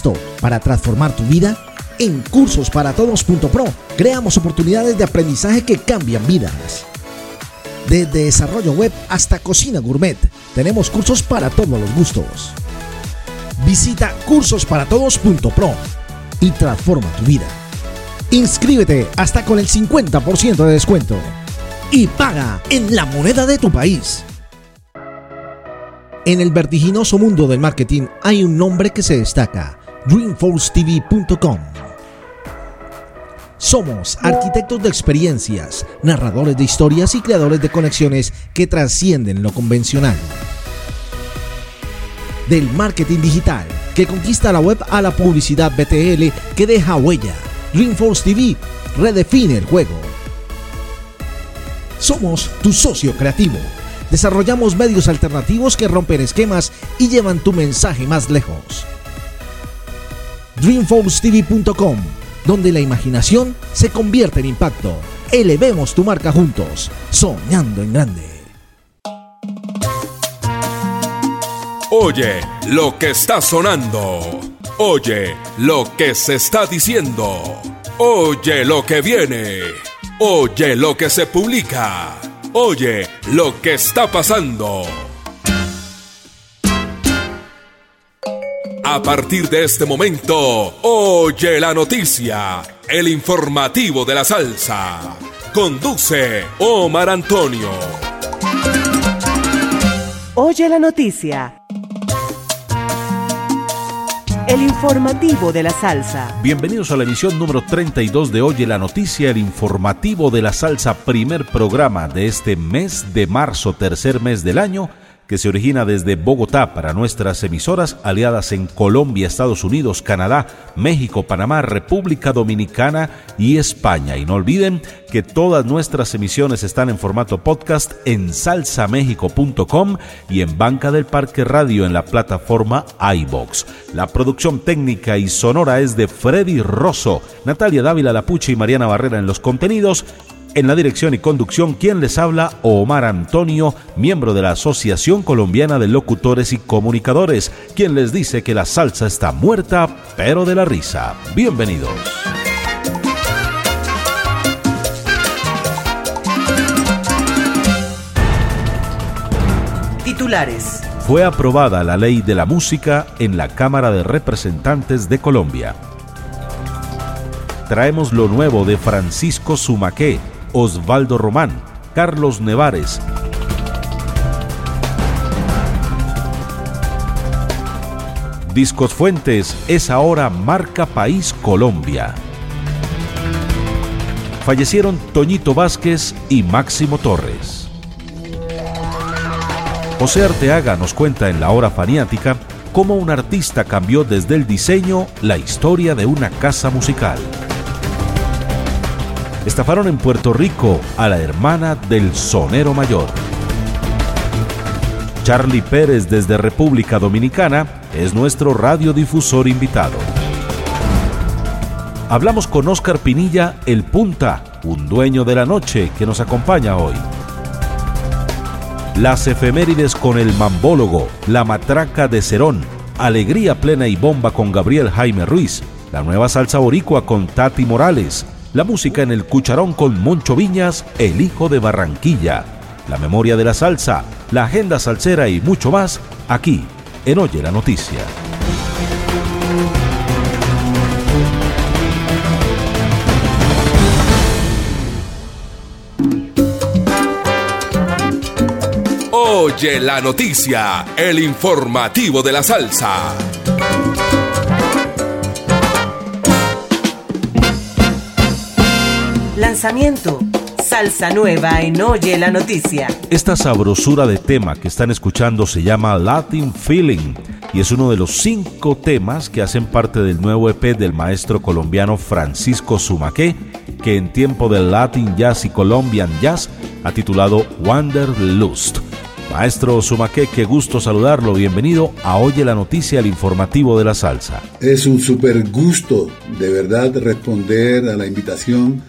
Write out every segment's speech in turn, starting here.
¿Listo para transformar tu vida? En cursosparatodos.pro creamos oportunidades de aprendizaje que cambian vidas. Desde desarrollo web hasta cocina gourmet, tenemos cursos para todos los gustos. Visita cursosparatodos.pro y transforma tu vida. Inscríbete hasta con el 50% de descuento y paga en la moneda de tu país. En el vertiginoso mundo del marketing hay un nombre que se destaca, dreamforcetv.com. Somos arquitectos de experiencias, narradores de historias y creadores de conexiones que trascienden lo convencional. Del marketing digital que conquista la web a la publicidad BTL que deja huella. Dreamforce TV redefine el juego. Somos tu socio creativo Desarrollamos medios alternativos que rompen esquemas y llevan tu mensaje más lejos. DreamforceTV.com, donde la imaginación se convierte en impacto. Elevemos tu marca juntos, soñando en grande. Oye lo que está sonando. Oye lo que se está diciendo. Oye lo que viene. Oye lo que se publica. Oye lo que está pasando. A partir de este momento, oye la noticia, el informativo de la salsa. Conduce Omar Antonio. Oye la noticia. El informativo de la salsa. Bienvenidos a la emisión número 32 de Oye la Noticia, el informativo de la salsa, primer programa de este mes de marzo, tercer mes del año que se origina desde Bogotá para nuestras emisoras aliadas en Colombia, Estados Unidos, Canadá, México, Panamá, República Dominicana y España. Y no olviden que todas nuestras emisiones están en formato podcast en salsamexico.com y en Banca del Parque Radio en la plataforma iBox. La producción técnica y sonora es de Freddy Rosso, Natalia Dávila Lapuche y Mariana Barrera en los contenidos en la dirección y conducción, quien les habla, Omar Antonio, miembro de la Asociación Colombiana de Locutores y Comunicadores, quien les dice que la salsa está muerta, pero de la risa. Bienvenidos. Titulares. Fue aprobada la ley de la música en la Cámara de Representantes de Colombia. Traemos lo nuevo de Francisco Sumaqué, Osvaldo Román, Carlos Nevares. Discos Fuentes es ahora marca País Colombia. Fallecieron Toñito Vázquez y Máximo Torres. José Arteaga nos cuenta en la hora faniática cómo un artista cambió desde el diseño la historia de una casa musical estafaron en Puerto Rico a la hermana del sonero mayor. Charlie Pérez desde República Dominicana es nuestro radiodifusor invitado. Hablamos con Oscar Pinilla, el Punta, un dueño de la noche que nos acompaña hoy. Las efemérides con el mambólogo, la matraca de Cerón, alegría plena y bomba con Gabriel Jaime Ruiz, la nueva salsa boricua con Tati Morales, la música en el cucharón con Moncho Viñas, el hijo de Barranquilla, la memoria de la salsa, la agenda salsera y mucho más, aquí en Oye la Noticia. Oye la Noticia, el informativo de la salsa. Lanzamiento. Salsa nueva en Oye la Noticia. Esta sabrosura de tema que están escuchando se llama Latin Feeling y es uno de los cinco temas que hacen parte del nuevo EP del maestro colombiano Francisco Sumaque, que en tiempo del Latin Jazz y Colombian Jazz ha titulado Wanderlust. Maestro Sumaque, qué gusto saludarlo. Bienvenido a Oye la Noticia, el informativo de la salsa. Es un super gusto, de verdad, responder a la invitación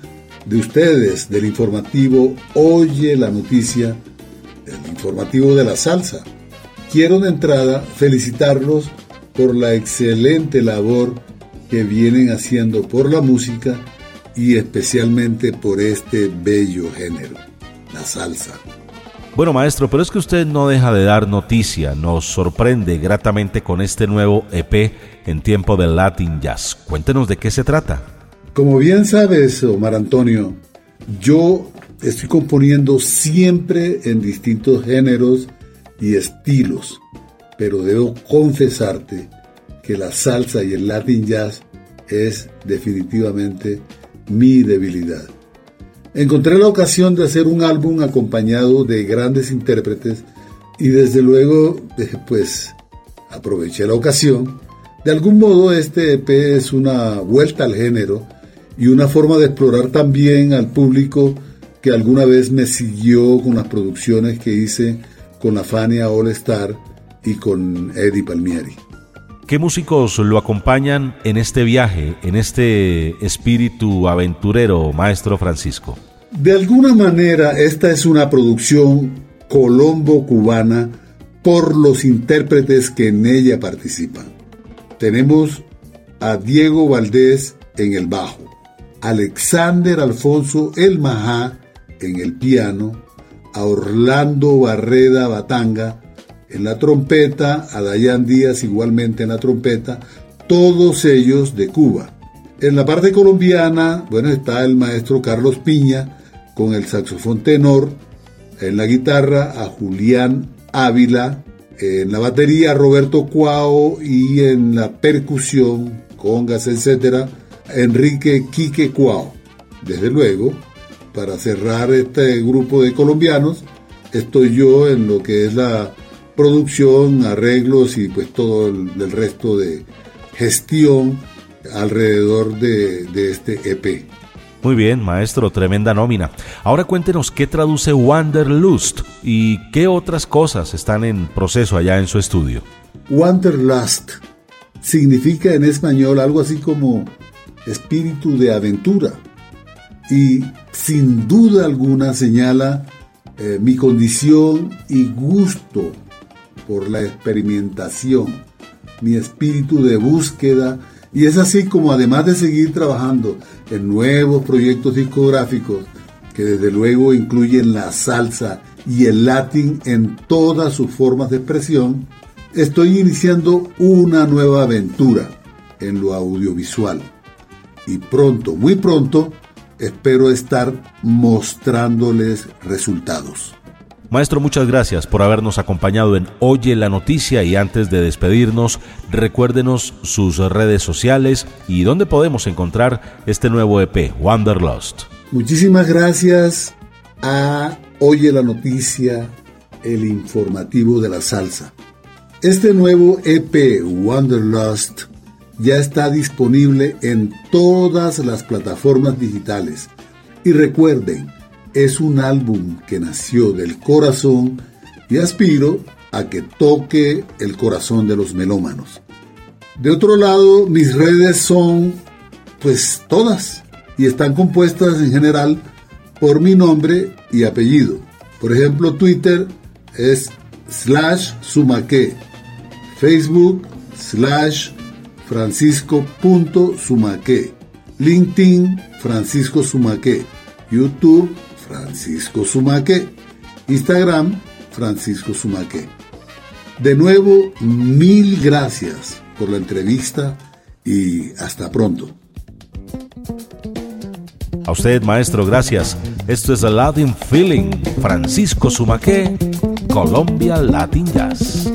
de ustedes del informativo Oye la Noticia, el informativo de la salsa. Quiero de entrada felicitarlos por la excelente labor que vienen haciendo por la música y especialmente por este bello género, la salsa. Bueno, maestro, pero es que usted no deja de dar noticia, nos sorprende gratamente con este nuevo EP en tiempo del Latin Jazz. Cuéntenos de qué se trata. Como bien sabes, Omar Antonio, yo estoy componiendo siempre en distintos géneros y estilos, pero debo confesarte que la salsa y el Latin Jazz es definitivamente mi debilidad. Encontré la ocasión de hacer un álbum acompañado de grandes intérpretes y desde luego, eh, pues, aproveché la ocasión. De algún modo este EP es una vuelta al género y una forma de explorar también al público que alguna vez me siguió con las producciones que hice con la Fania All Star y con Eddie Palmieri. ¿Qué músicos lo acompañan en este viaje, en este espíritu aventurero, maestro Francisco? De alguna manera, esta es una producción colombo-cubana por los intérpretes que en ella participan. Tenemos a Diego Valdés en el bajo, Alexander Alfonso El Majá en el piano, a Orlando Barreda Batanga en la trompeta, a Dayan Díaz igualmente en la trompeta, todos ellos de Cuba. En la parte colombiana, bueno, está el maestro Carlos Piña con el saxofón tenor, en la guitarra a Julián Ávila, en la batería a Roberto Cuao y en la percusión, congas, etcétera, Enrique Quique Cuao. Desde luego, para cerrar este grupo de colombianos, estoy yo en lo que es la producción, arreglos y pues todo el, resto de gestión alrededor de, de este EP. Muy bien, maestro, tremenda nómina. Ahora cuéntenos qué traduce Wanderlust y qué otras cosas están en proceso allá en su estudio. Wanderlust significa en español algo así como espíritu de aventura y sin duda alguna señala eh, mi condición y gusto por la experimentación, mi espíritu de búsqueda y es así como además de seguir trabajando en nuevos proyectos discográficos, que desde luego incluyen la salsa y el latín en todas sus formas de expresión, estoy iniciando una nueva aventura en lo audiovisual. Y pronto, muy pronto, espero estar mostrándoles resultados. Maestro, muchas gracias por habernos acompañado en Oye la Noticia y antes de despedirnos, recuérdenos sus redes sociales y dónde podemos encontrar este nuevo EP, Wanderlust. Muchísimas gracias a Oye la Noticia, el informativo de la salsa. Este nuevo EP, Wanderlust, ya está disponible en todas las plataformas digitales. Y recuerden, es un álbum que nació del corazón y aspiro a que toque el corazón de los melómanos. De otro lado, mis redes son pues todas y están compuestas en general por mi nombre y apellido. Por ejemplo, Twitter es slash sumaque, Facebook slash francisco.sumaque, LinkedIn Francisco Sumaque, YouTube Francisco Sumaque. Instagram, Francisco Sumaque. De nuevo, mil gracias por la entrevista y hasta pronto. A usted, maestro, gracias. Esto es Latin Feeling. Francisco Sumaque, Colombia Latin Jazz.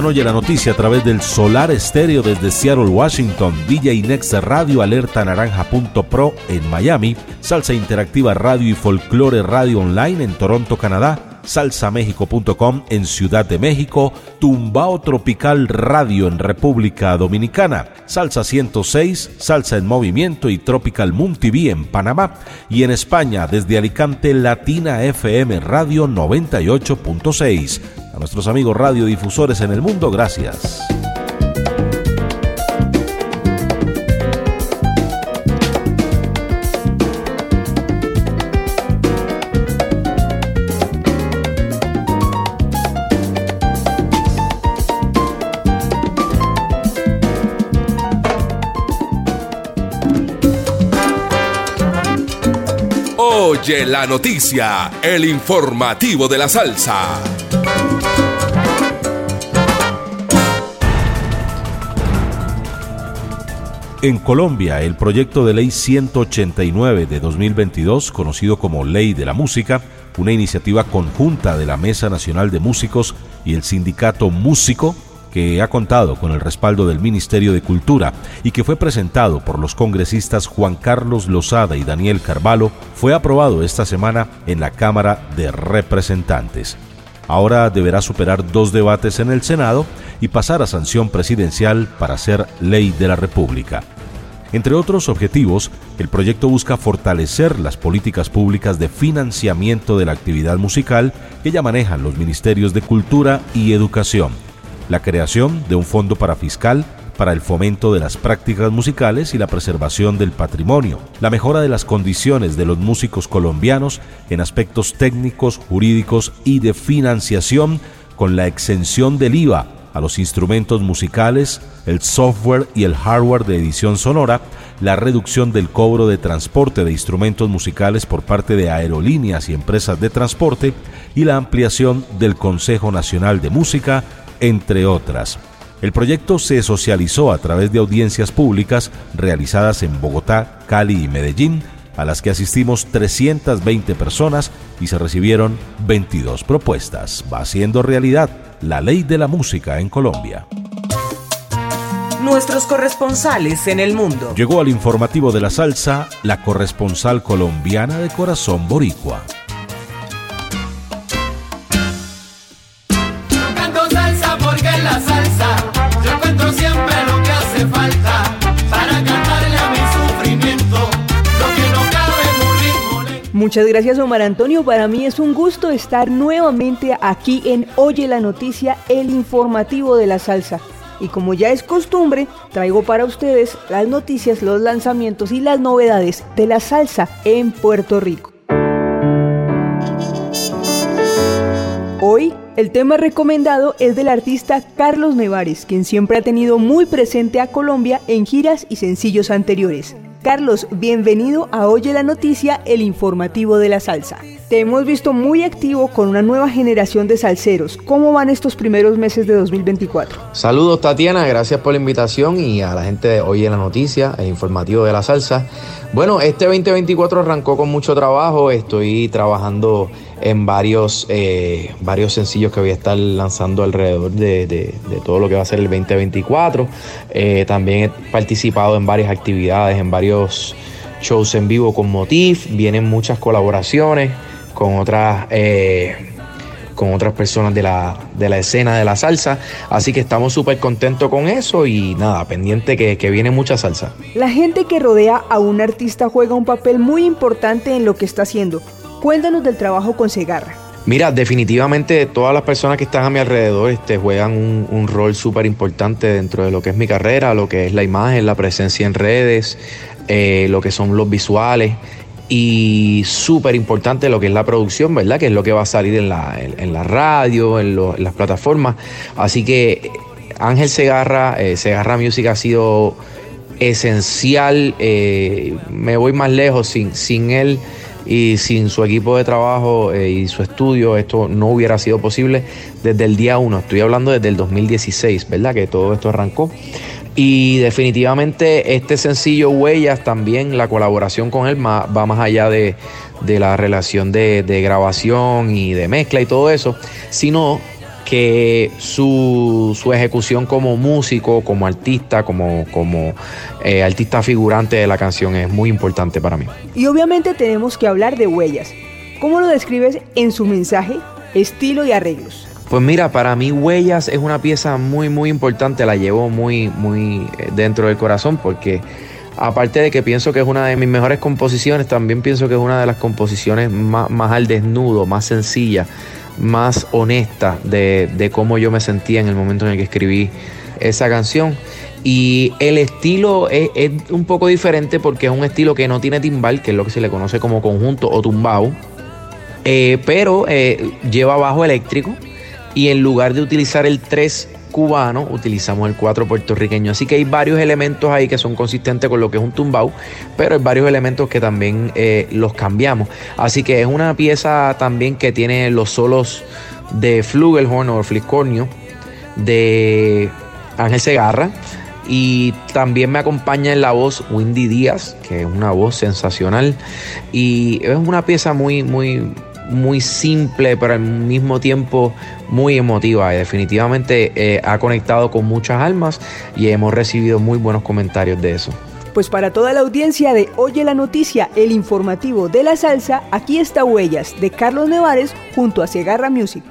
Escuchan hoy la noticia a través del Solar Estéreo desde Seattle, Washington, DJ Next Radio, Alerta Naranja.pro en Miami, Salsa Interactiva Radio y Folklore Radio Online en Toronto, Canadá, salsamexico.com en Ciudad de México, Tumbao Tropical Radio en República Dominicana, Salsa 106, Salsa en Movimiento y Tropical Moon TV en Panamá. Y en España desde Alicante Latina FM Radio 98.6. Nuestros amigos radiodifusores en el mundo, gracias. Oye la noticia, el informativo de la salsa. En Colombia, el proyecto de ley 189 de 2022, conocido como Ley de la Música, una iniciativa conjunta de la Mesa Nacional de Músicos y el sindicato Músico, que ha contado con el respaldo del Ministerio de Cultura y que fue presentado por los congresistas Juan Carlos Lozada y Daniel Carvalho, fue aprobado esta semana en la Cámara de Representantes. Ahora deberá superar dos debates en el Senado y pasar a sanción presidencial para ser ley de la República. Entre otros objetivos, el proyecto busca fortalecer las políticas públicas de financiamiento de la actividad musical que ya manejan los ministerios de Cultura y Educación la creación de un fondo para fiscal para el fomento de las prácticas musicales y la preservación del patrimonio, la mejora de las condiciones de los músicos colombianos en aspectos técnicos, jurídicos y de financiación, con la exención del IVA a los instrumentos musicales, el software y el hardware de edición sonora, la reducción del cobro de transporte de instrumentos musicales por parte de aerolíneas y empresas de transporte y la ampliación del Consejo Nacional de Música entre otras. El proyecto se socializó a través de audiencias públicas realizadas en Bogotá, Cali y Medellín, a las que asistimos 320 personas y se recibieron 22 propuestas. Va siendo realidad la ley de la música en Colombia. Nuestros corresponsales en el mundo. Llegó al informativo de la salsa la corresponsal colombiana de corazón boricua. Muchas gracias Omar Antonio, para mí es un gusto estar nuevamente aquí en Oye la Noticia, el informativo de la salsa. Y como ya es costumbre, traigo para ustedes las noticias, los lanzamientos y las novedades de la salsa en Puerto Rico. Hoy el tema recomendado es del artista Carlos Nevares, quien siempre ha tenido muy presente a Colombia en giras y sencillos anteriores. Carlos, bienvenido a Oye la Noticia, el informativo de la salsa. Te hemos visto muy activo con una nueva generación de salseros. ¿Cómo van estos primeros meses de 2024? Saludos Tatiana, gracias por la invitación y a la gente de Oye la Noticia, el informativo de la salsa. Bueno, este 2024 arrancó con mucho trabajo, estoy trabajando en varios, eh, varios sencillos que voy a estar lanzando alrededor de, todo lo que va a ser el 2024. Eh, también he participado en varias actividades, en varios shows en vivo con Motif, vienen muchas colaboraciones con otras... Eh, con otras personas de la, de la, escena de la salsa. Así que estamos súper contentos con eso y nada, pendiente que, que, viene mucha salsa. La gente que rodea a un artista juega un papel muy importante en lo que está haciendo. Cuéntanos del trabajo con Segarra. Mira, definitivamente todas las personas que están a mi alrededor este, juegan un, rol súper importante dentro de lo que es mi carrera, lo que es la imagen, la presencia en redes, eh, lo que son los visuales y súper importante lo que es la producción, ¿verdad? Que es lo que va a salir en la, en, la radio, en, las plataformas. Así que Ángel Segarra, eh, Segarra Music ha sido esencial. Eh, me voy más lejos sin, sin él y sin su equipo de trabajo eh, y su estudio esto no hubiera sido posible desde el día 1. Estoy hablando desde el 2016, ¿verdad? Que todo esto arrancó. Y definitivamente este sencillo Huellas también, la colaboración con él va más allá de, la relación de, de, grabación y de mezcla y todo eso, sino que su, ejecución como músico, como artista, como, como eh, artista figurante de la canción es muy importante para mí. Y obviamente tenemos que hablar de Huellas. ¿Cómo lo describes en su mensaje, estilo y arreglos? Pues mira, para mí Huellas es una pieza muy, muy importante, la llevo muy, muy eh, dentro del corazón porque aparte de que pienso que es una de mis mejores composiciones, también pienso que es una de las composiciones más, al desnudo, más sencilla, más honesta de, de cómo yo me sentía en el momento en el que escribí esa canción. Y el estilo es, un poco diferente porque es un estilo que no tiene timbal, que es lo que se le conoce como conjunto o tumbao, eh, pero eh, lleva bajo eléctrico y en lugar de utilizar el 3 cubano, utilizamos el 4 puertorriqueño. Así que hay varios elementos ahí que son consistentes con lo que es un tumbao, pero hay varios elementos que también eh, los cambiamos. Así que es una pieza también que tiene los solos de Flugelhorn o Fliscornio de Ángel Segarra. Y también me acompaña en la voz Windy Díaz, que es una voz sensacional. Y es una pieza muy, muy, muy simple, pero al mismo tiempo muy emotiva. Y definitivamente eh, ha conectado con muchas almas y hemos recibido muy buenos comentarios de eso. Pues para toda la audiencia de Oye la Noticia, el informativo de la salsa, aquí está Huellas de Carlos Nevares junto a Segarra Music.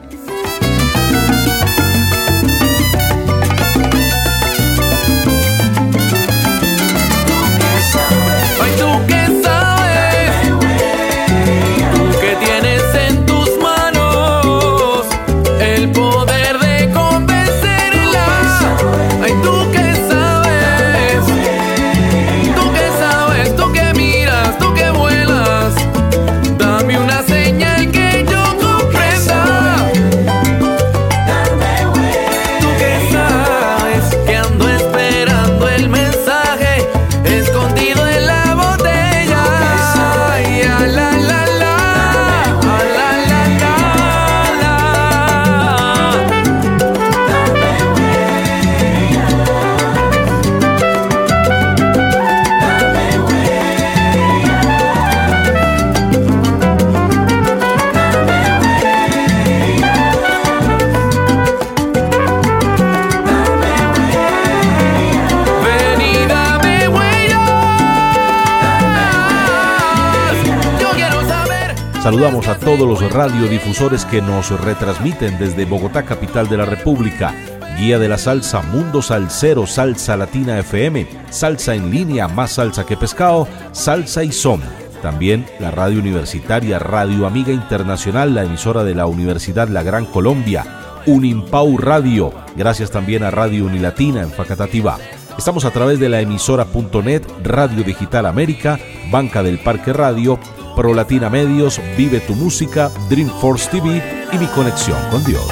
Saludamos a todos los radiodifusores que nos retransmiten desde Bogotá, capital de la República. Guía de la Salsa, Mundo Salsero, Salsa Latina FM, Salsa en línea, más salsa que pescado, Salsa y Son. También la radio universitaria Radio Amiga Internacional, la emisora de la Universidad La Gran Colombia, Unimpau Radio. Gracias también a Radio Unilatina en Facatativá. Estamos a través de la emisora.net, Radio Digital América, Banca del Parque Radio, Pro Latina Medios, Vive tu Música, Dreamforce TV y Mi Conexión con Dios.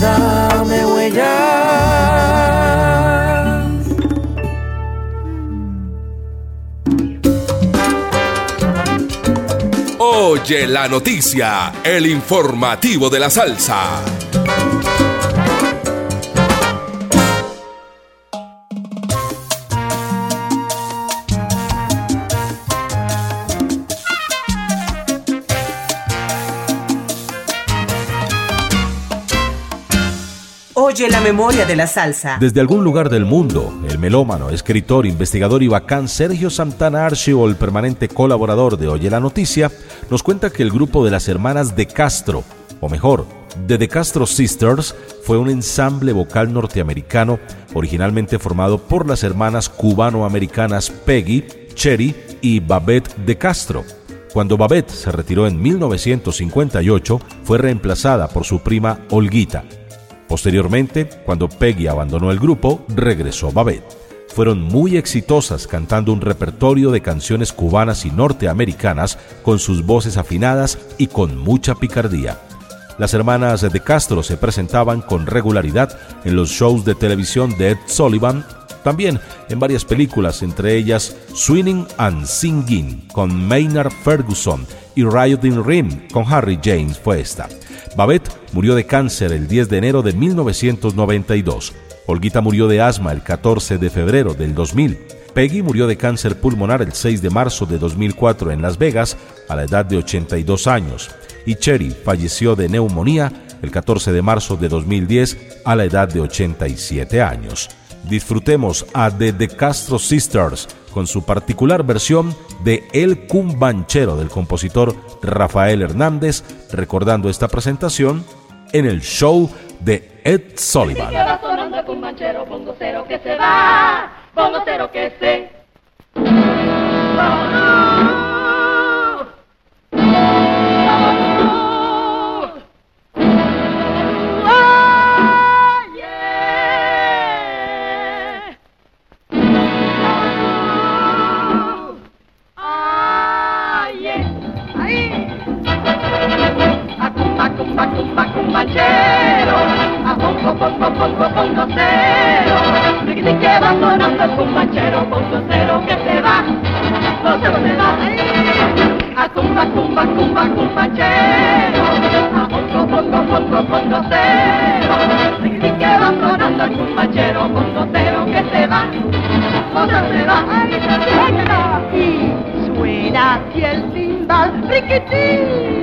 Dame huella. Oye la noticia, el informativo de la salsa. Oye la memoria de la salsa. Desde algún lugar del mundo, el melómano, escritor, investigador y bacán Sergio Santana Archio, el permanente colaborador de Oye la Noticia, nos cuenta que el grupo de las hermanas de Castro, o mejor, de The Castro Sisters, fue un ensamble vocal norteamericano originalmente formado por las hermanas cubano-americanas Peggy, Cherry y Babette de Castro. Cuando Babette se retiró en 1958, fue reemplazada por su prima Olguita. Posteriormente, cuando Peggy abandonó el grupo, regresó Babette. Fueron muy exitosas cantando un repertorio de canciones cubanas y norteamericanas con sus voces afinadas y con mucha picardía. Las hermanas de Castro se presentaban con regularidad en los shows de televisión de Ed Sullivan, también en varias películas, entre ellas Swinging and Singing con Maynard Ferguson y Riot in Rim con Harry James fue esta. Babette murió de cáncer el 10 de enero de 1992. Olguita murió de asma el 14 de febrero del 2000. Peggy murió de cáncer pulmonar el 6 de marzo de 2004 en Las Vegas a la edad de 82 años. Y Cherry falleció de neumonía el 14 de marzo de 2010 a la edad de 87 años. Disfrutemos a The, The Castro Sisters con su particular versión de El Cumbanchero del compositor Rafael Hernández, recordando esta presentación en el show de Ed Sullivan. Que va sonando el cumbanchero, pongo cero que se va, no se va, a cumba, cumba, cumba, cumbanchero, a pongo, pongo, pongo cero. Que va sonando el cumbanchero, pongo cero que se va, no se va, y suena así el timbal, riquitín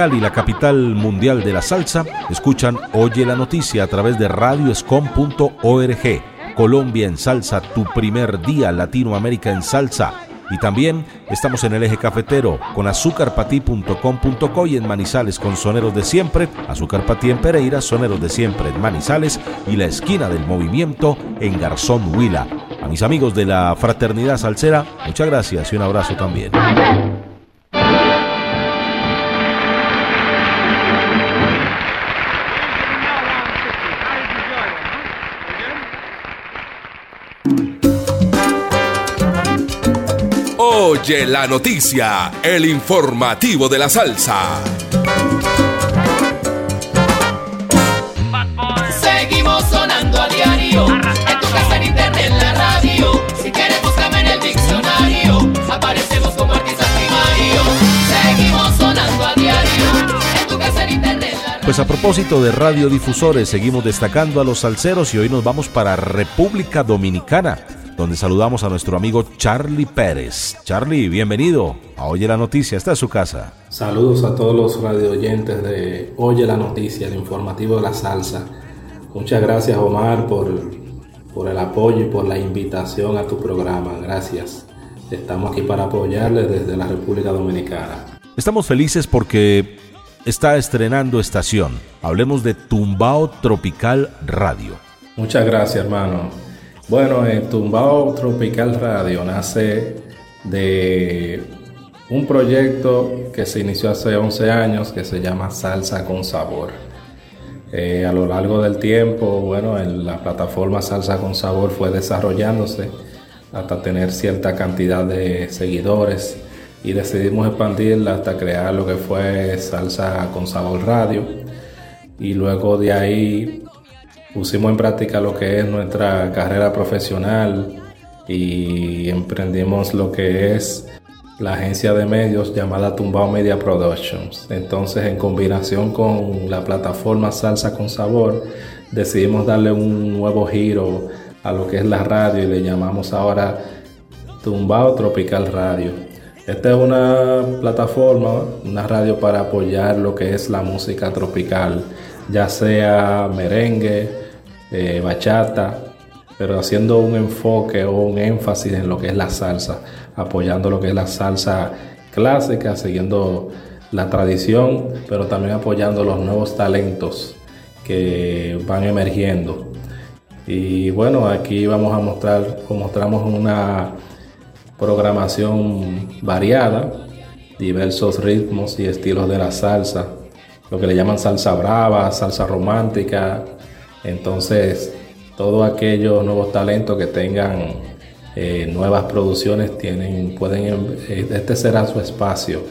Cali, la capital mundial de la salsa, escuchan Oye la Noticia a través de radioscom.org. Colombia en salsa, tu primer día, Latinoamérica en salsa. Y también estamos en el eje cafetero con azúcarpatí.com.co y en Manizales con Soneros de Siempre, Azúcar Patí en Pereira, Soneros de Siempre en Manizales y la esquina del movimiento en Garzón Huila. A mis amigos de la Fraternidad Salsera, muchas gracias y un abrazo también. Oye la noticia, el informativo de la salsa. Seguimos sonando a diario, en tu casa, en internet, en la radio. Si quieres búscame en el diccionario, aparecemos como artistas primarios. Seguimos sonando a diario, en tu casa, en internet, en la radio. Pues a propósito de radiodifusores, seguimos destacando a los salseros y hoy nos vamos para República Dominicana donde saludamos a nuestro amigo Charlie Pérez. Charlie, bienvenido a Oye la Noticia, está en su casa. Saludos a todos los radioyentes de Oye la Noticia, el informativo de la salsa. Muchas gracias Omar por, por el apoyo y por la invitación a tu programa. Gracias. Estamos aquí para apoyarle desde la República Dominicana. Estamos felices porque está estrenando estación. Hablemos de Tumbao Tropical Radio. Muchas gracias hermano. Bueno, el Tumbao Tropical Radio nace de un proyecto que se inició hace 11 años que se llama Salsa con Sabor. Eh, a lo largo del tiempo, bueno, en la plataforma Salsa con Sabor fue desarrollándose hasta tener cierta cantidad de seguidores y decidimos expandirla hasta crear lo que fue Salsa con Sabor Radio. Y luego de ahí pusimos en práctica lo que es nuestra carrera profesional y emprendimos lo que es la agencia de medios llamada Tumbao Media Productions. Entonces, en combinación con la plataforma Salsa con Sabor, decidimos darle un nuevo giro a lo que es la radio y le llamamos ahora Tumbao Tropical Radio. Esta es una plataforma, una radio para apoyar lo que es la música tropical, ya sea merengue, bachata, pero haciendo un enfoque o un énfasis en lo que es la salsa, apoyando lo que es la salsa clásica, siguiendo la tradición, pero también apoyando los nuevos talentos que van emergiendo. Y bueno, aquí vamos a mostrar, mostramos una programación variada, diversos ritmos y estilos de la salsa, lo que le llaman salsa brava, salsa romántica. Entonces, todos aquellos nuevos talentos que tengan eh, nuevas producciones tienen, pueden, eh, este será su espacio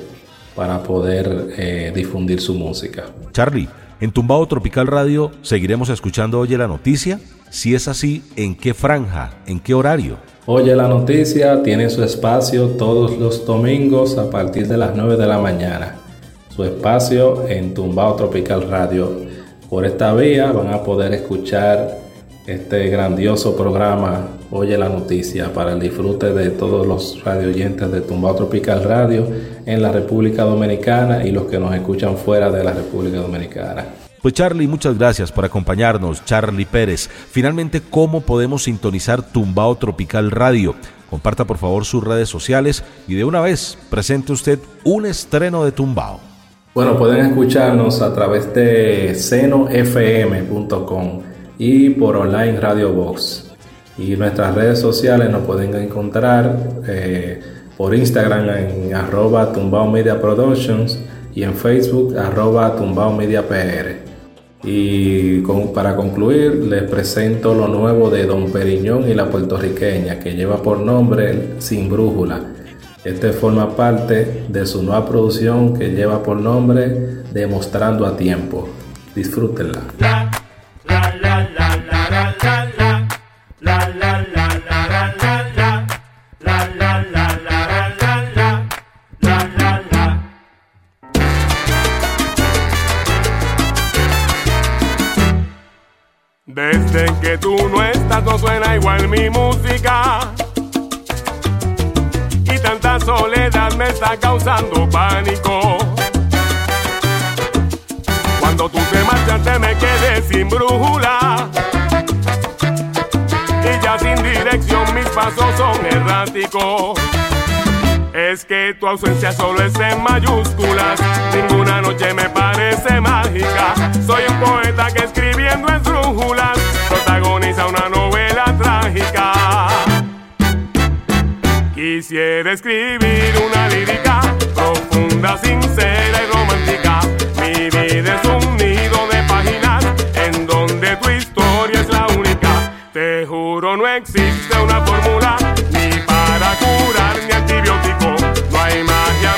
para poder eh, difundir su música. Charlie, en Tumbado Tropical Radio seguiremos escuchando Oye la Noticia. Si es así, ¿en qué franja? ¿En qué horario? Oye la Noticia tiene su espacio todos los domingos a partir de las 9 de la mañana. Su espacio en Tumbado Tropical Radio. Por esta vía van a poder escuchar este grandioso programa Oye la Noticia para el disfrute de todos los radioyentes de Tumbao Tropical Radio en la República Dominicana y los que nos escuchan fuera de la República Dominicana. Pues Charlie, muchas gracias por acompañarnos, Charlie Pérez. Finalmente, ¿cómo podemos sintonizar Tumbao Tropical Radio? Comparta por favor sus redes sociales y de una vez presente usted un estreno de Tumbao. Bueno, pueden escucharnos a través de senofm.com y por online Radio Box. Y nuestras redes sociales nos pueden encontrar eh, por Instagram en arroba Tumbao Media Productions y en Facebook arroba Tumbao Media PR. Y para concluir, les presento lo nuevo de Don Periñón y la puertorriqueña, que lleva por nombre Sin Brújula. Este forma parte de su nueva producción que lleva por nombre Demostrando a Tiempo. Disfrútenla. Desde que tú no estás no suena igual mi música soledad me está causando pánico Cuando tú te marchaste me quedé sin brújula Y ya sin dirección mis pasos son erráticos es que tu ausencia solo es en mayúsculas. Ninguna noche me parece mágica. Soy un poeta que escribiendo en brújulas protagoniza una novela trágica. Quisiera escribir una lírica profunda, sincera y romántica. Mi vida es un nido de páginas en donde tu historia es la única. Te juro no existe una fórmula ni para curar ni antibiótico. No hay magia,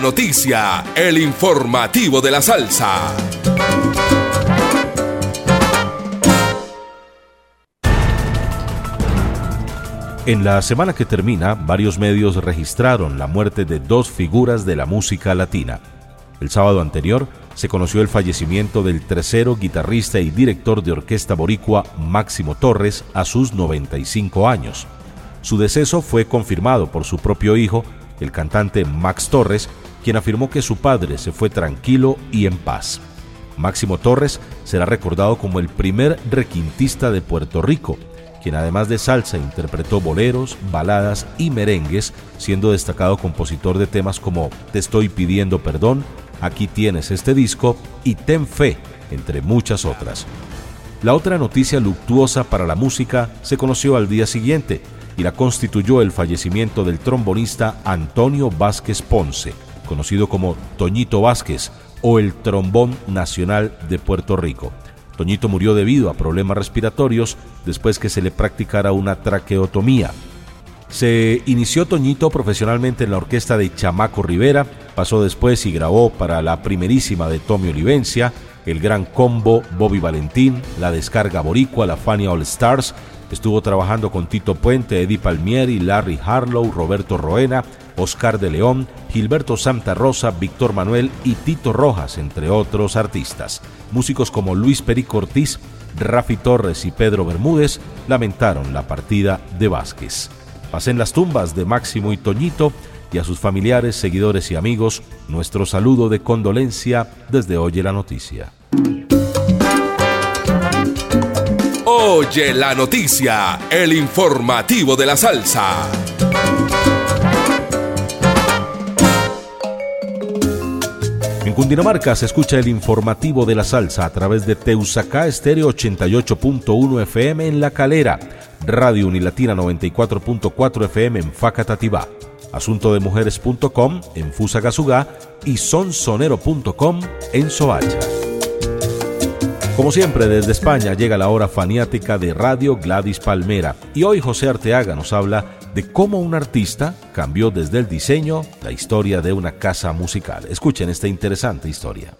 noticia, el informativo de la salsa. En la semana que termina, varios medios registraron la muerte de dos figuras de la música latina. El sábado anterior se conoció el fallecimiento del tercero guitarrista y director de orquesta boricua Máximo Torres a sus 95 años. Su deceso fue confirmado por su propio hijo, el cantante Max Torres, quien afirmó que su padre se fue tranquilo y en paz. Máximo Torres será recordado como el primer requintista de Puerto Rico, quien además de salsa interpretó boleros, baladas y merengues, siendo destacado compositor de temas como Te estoy pidiendo perdón, Aquí tienes este disco y Ten fe, entre muchas otras. La otra noticia luctuosa para la música se conoció al día siguiente y la constituyó el fallecimiento del trombonista Antonio Vázquez Ponce, conocido como Toñito Vázquez o el Trombón Nacional de Puerto Rico. Toñito murió debido a problemas respiratorios después que se le practicara una traqueotomía. Se inició Toñito profesionalmente en la orquesta de Chamaco Rivera, pasó después y grabó para la primerísima de Tommy Olivencia, el Gran Combo, Bobby Valentín, la Descarga Boricua, la Fania All Stars, estuvo trabajando con Tito Puente, Eddie Palmieri, Larry Harlow, Roberto Roena, Oscar de León, Gilberto Santa Rosa, Víctor Manuel y Tito Rojas, entre otros artistas. Músicos como Luis Perico Ortiz, Rafi Torres y Pedro Bermúdez lamentaron la partida de Vázquez. Pasen las tumbas de Máximo y Toñito y a sus familiares, seguidores y amigos nuestro saludo de condolencia desde Oye la Noticia. Oye la Noticia, el informativo de la salsa. En Cundinamarca se escucha el informativo de la salsa a través de Teusacá Estéreo 88.1 FM en La Calera, Radio Unilatina 94.4 FM en Facatativá, asuntodemujeres.com en Fusagasugá y sonsonero.com en Soacha. Como siempre, desde España llega la hora faniática de Radio Gladys Palmera y hoy José Arteaga nos habla de cómo un artista cambió desde el diseño la historia de una casa musical. Escuchen esta interesante historia.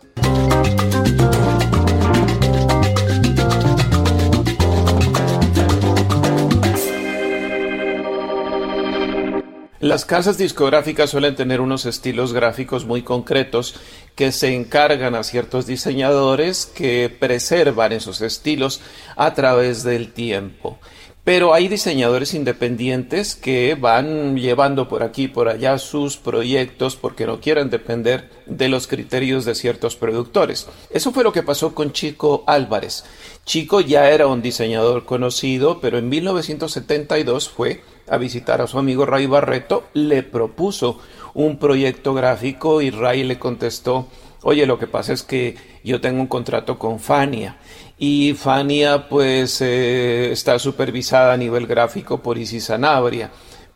Las casas discográficas suelen tener unos estilos gráficos muy concretos que se encargan a ciertos diseñadores que preservan esos estilos a través del tiempo. Pero hay diseñadores independientes que van llevando por aquí y por allá sus proyectos porque no quieren depender de los criterios de ciertos productores. Eso fue lo que pasó con Chico Álvarez. Chico ya era un diseñador conocido, pero en 1972 fue a visitar a su amigo Ray Barreto, le propuso un proyecto gráfico y Ray le contestó, oye, lo que pasa es que yo tengo un contrato con Fania y Fania pues eh, está supervisada a nivel gráfico por Isis Sanabria.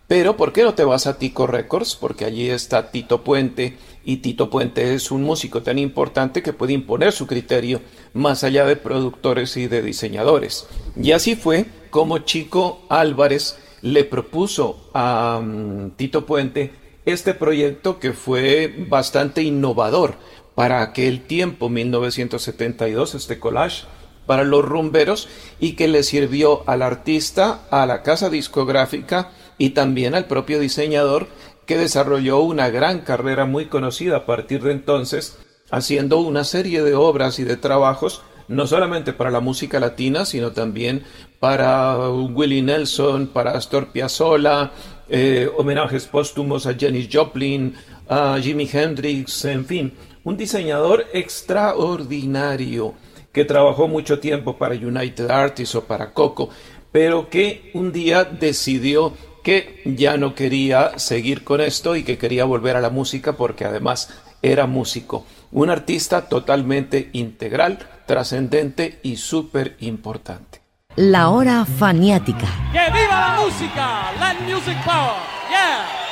Pero ¿por qué no te vas a Tico Records? Porque allí está Tito Puente y Tito Puente es un músico tan importante que puede imponer su criterio más allá de productores y de diseñadores. Y así fue como Chico Álvarez le propuso a um, Tito Puente este proyecto que fue bastante innovador para aquel tiempo, 1972, este collage para los rumberos y que le sirvió al artista, a la casa discográfica y también al propio diseñador que desarrolló una gran carrera muy conocida a partir de entonces, haciendo una serie de obras y de trabajos no solamente para la música latina, sino también para Willie Nelson, para Astor Piazzolla, eh, homenajes póstumos a Janis Joplin, a Jimi Hendrix, en fin, un diseñador extraordinario que trabajó mucho tiempo para United Artists o para Coco, pero que un día decidió que ya no quería seguir con esto y que quería volver a la música porque además era músico. Un artista totalmente integral, trascendente y súper importante. La hora faniática. ¡Que viva la música! ¡La Music Power! ¡Yeah!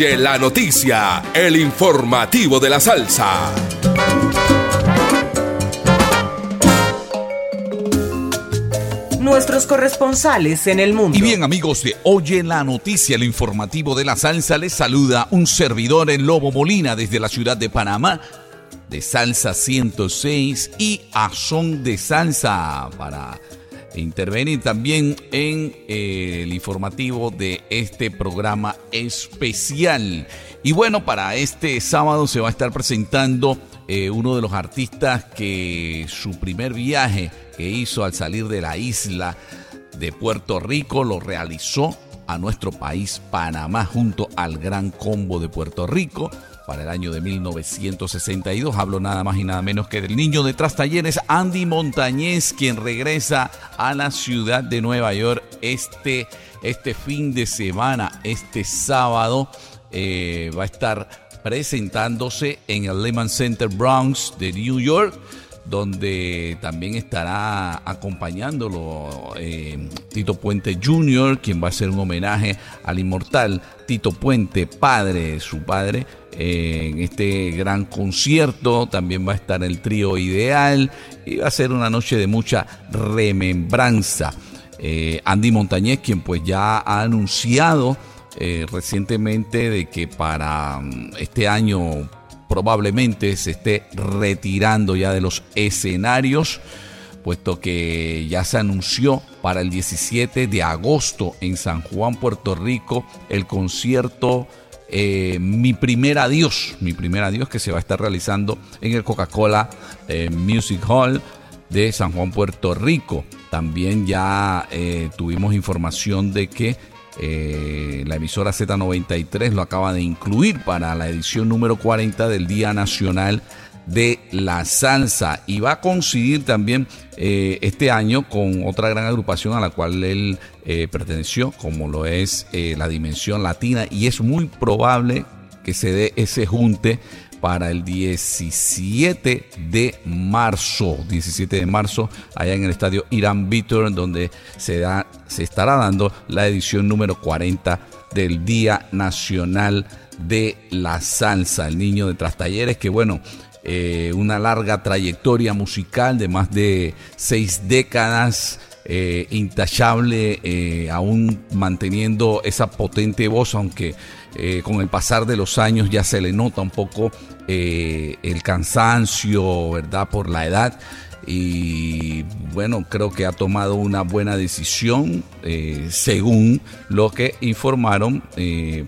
Oye la noticia, el informativo de la salsa. Nuestros corresponsales en el mundo. Y bien amigos de Oye la Noticia, el informativo de la salsa, les saluda un servidor en Lobo Molina desde la ciudad de Panamá, de Salsa 106 y a Son de Salsa para intervenir también en eh, el informativo de este programa especial. Y bueno, para este sábado se va a estar presentando eh, uno de los artistas que su primer viaje que hizo al salir de la isla de Puerto Rico lo realizó a nuestro país Panamá junto al Gran Combo de Puerto Rico para el año de 1962. Hablo nada más y nada menos que del niño de Talleres, Andy Montañez, quien regresa a la ciudad de Nueva York este, este fin de semana, este sábado. Eh, va a estar presentándose en el Lehman Center Bronx de New York donde también estará acompañándolo eh, Tito Puente Jr., quien va a hacer un homenaje al inmortal Tito Puente, padre, su padre, eh, en este gran concierto. También va a estar el trío ideal y va a ser una noche de mucha remembranza. Eh, Andy Montañez, quien pues ya ha anunciado recientemente de que para mm, este año probablemente se esté retirando ya de los escenarios, puesto que ya se anunció para el 17 de agosto en San Juan, Puerto Rico, el concierto eh, Mi Primer Adiós, Mi Primer Adiós que se va a estar realizando en el Coca-Cola eh, Music Hall de San Juan, Puerto Rico. También ya eh, tuvimos información de que la emisora Z93 lo acaba de incluir para la edición número 40 del Día Nacional de la Salsa y va a coincidir también eh, este año con otra gran agrupación a la cual él eh, perteneció, como lo es la Dimensión Latina y es muy probable que se dé ese junte para el 17 de marzo. 17 de marzo, allá en el estadio Irán Víctor, donde se, da, se estará dando la edición número 40 del Día Nacional de la Salsa. El niño de Trastalleres, que bueno, eh, una larga trayectoria musical de más de seis décadas. Eh, intachable, eh, aún manteniendo esa potente voz, aunque con el pasar de los años ya se le nota un poco el cansancio, ¿verdad? Por la edad. Y bueno, creo que ha tomado una buena decisión según lo que informaron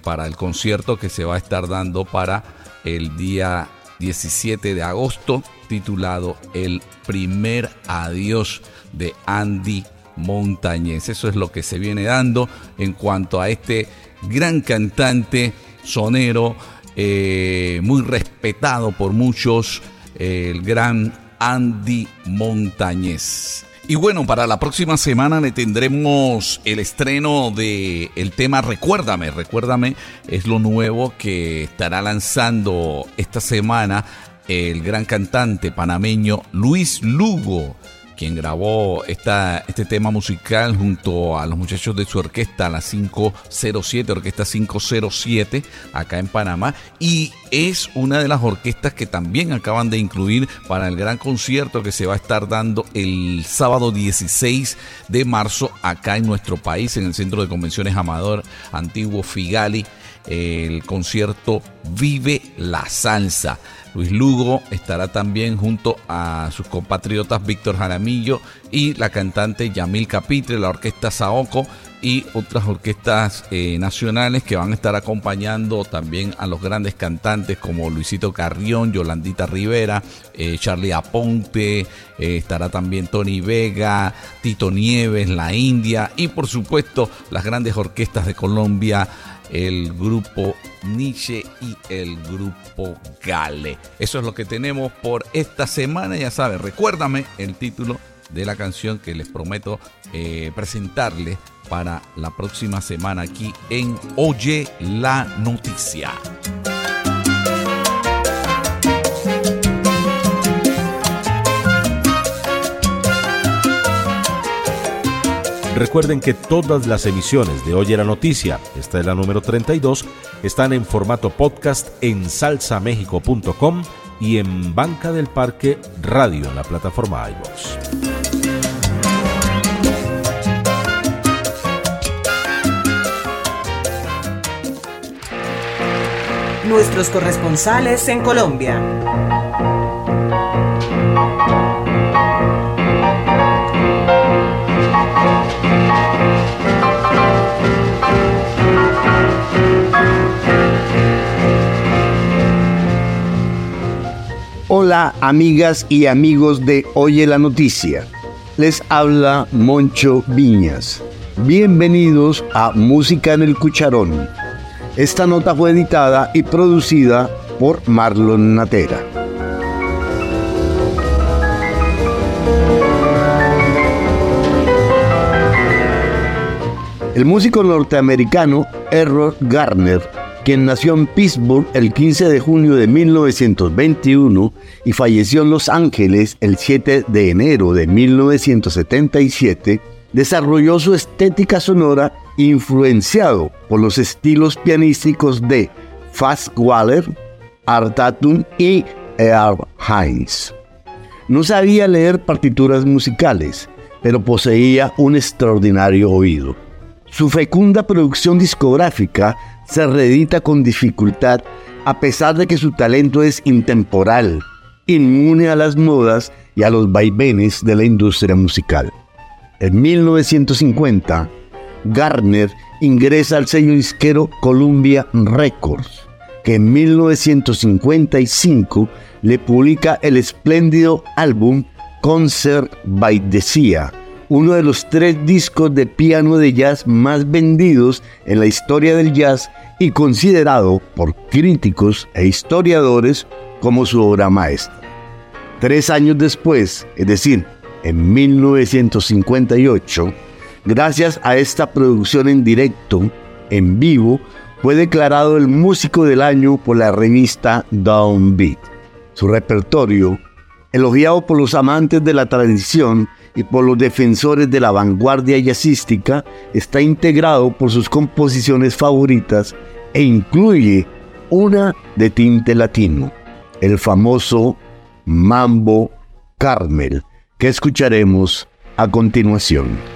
para el concierto que se va a estar dando para el día 17 de agosto, titulado El primer adiós de Andy Montañez. Eso es lo que se viene dando en cuanto a este gran cantante, sonero, eh, muy respetado por muchos, el gran Andy Montañez. Y bueno, para la próxima semana le tendremos el estreno de el tema Recuérdame. Recuérdame es lo nuevo que estará lanzando esta semana el gran cantante panameño Luis Lugo quien grabó esta, este tema musical junto a los muchachos de su orquesta, la 507, Orquesta 507, acá en Panamá. Y es una de las orquestas que también acaban de incluir para el gran concierto que se va a estar dando el sábado 16 de marzo acá en nuestro país, en el Centro de Convenciones Amador Antiguo Figali. El concierto Vive la Salsa. Luis Lugo estará también junto a sus compatriotas Víctor Jaramillo y la cantante Yamil Capitre, la orquesta Saoco y otras orquestas eh, nacionales que van a estar acompañando también a los grandes cantantes como Luisito Carrión, Yolandita Rivera, eh, Charlie Aponte, eh, estará también Tony Vega, Tito Nieves, La India y por supuesto las grandes orquestas de Colombia el grupo Nietzsche y el grupo Gale. Eso es lo que tenemos por esta semana. Ya sabes, recuérdame el título de la canción que les prometo eh, presentarles para la próxima semana aquí en Oye la Noticia. Recuerden que todas las emisiones de Oye la Noticia, esta es la número 32, están en formato podcast en salsamexico.com y en Banca del Parque Radio en la plataforma iVoox. Nuestros corresponsales en Colombia. Hola amigas y amigos de Oye la Noticia. Les habla Moncho Viñas. Bienvenidos a Música en el Cucharón. Esta nota fue editada y producida por Marlon Natera. El músico norteamericano Errol Garner quien nació en Pittsburgh el 15 de junio de 1921 y falleció en Los Ángeles el 7 de enero de 1977, desarrolló su estética sonora influenciado por los estilos pianísticos de Fast Waller, Art Tatum y Earl Hines. No sabía leer partituras musicales, pero poseía un extraordinario oído. Su fecunda producción discográfica se reedita con dificultad a pesar de que su talento es intemporal, inmune a las modas y a los vaivenes de la industria musical. En 1950, Garner ingresa al sello disquero Columbia Records, que en 1955 le publica el espléndido álbum Concert by the uno de los tres discos de piano de jazz más vendidos en la historia del jazz y considerado por críticos e historiadores como su obra maestra. Tres años después, es decir, en 1958, gracias a esta producción en directo, en vivo, fue declarado el músico del año por la revista Downbeat. Su repertorio, elogiado por los amantes de la tradición, y por los defensores de la vanguardia jazzística, está integrado por sus composiciones favoritas e incluye una de tinte latino, el famoso Mambo Carmel, que escucharemos a continuación.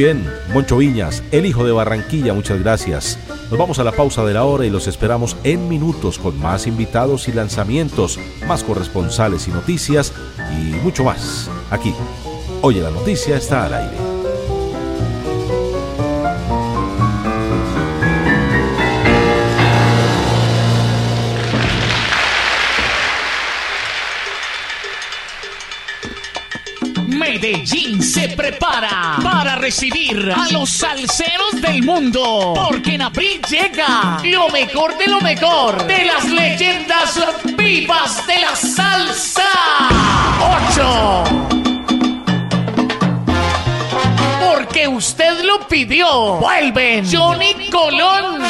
Bien, Moncho Viñas, el hijo de Barranquilla, muchas gracias. Nos vamos a la pausa de la hora y los esperamos en minutos con más invitados y lanzamientos, más corresponsales y noticias y mucho más. Aquí, Oye la noticia está al aire. A los salseros del mundo. Porque en abril llega lo mejor de lo mejor de las leyendas vivas de la salsa. 8. Porque usted lo pidió. Vuelven Johnny Colón.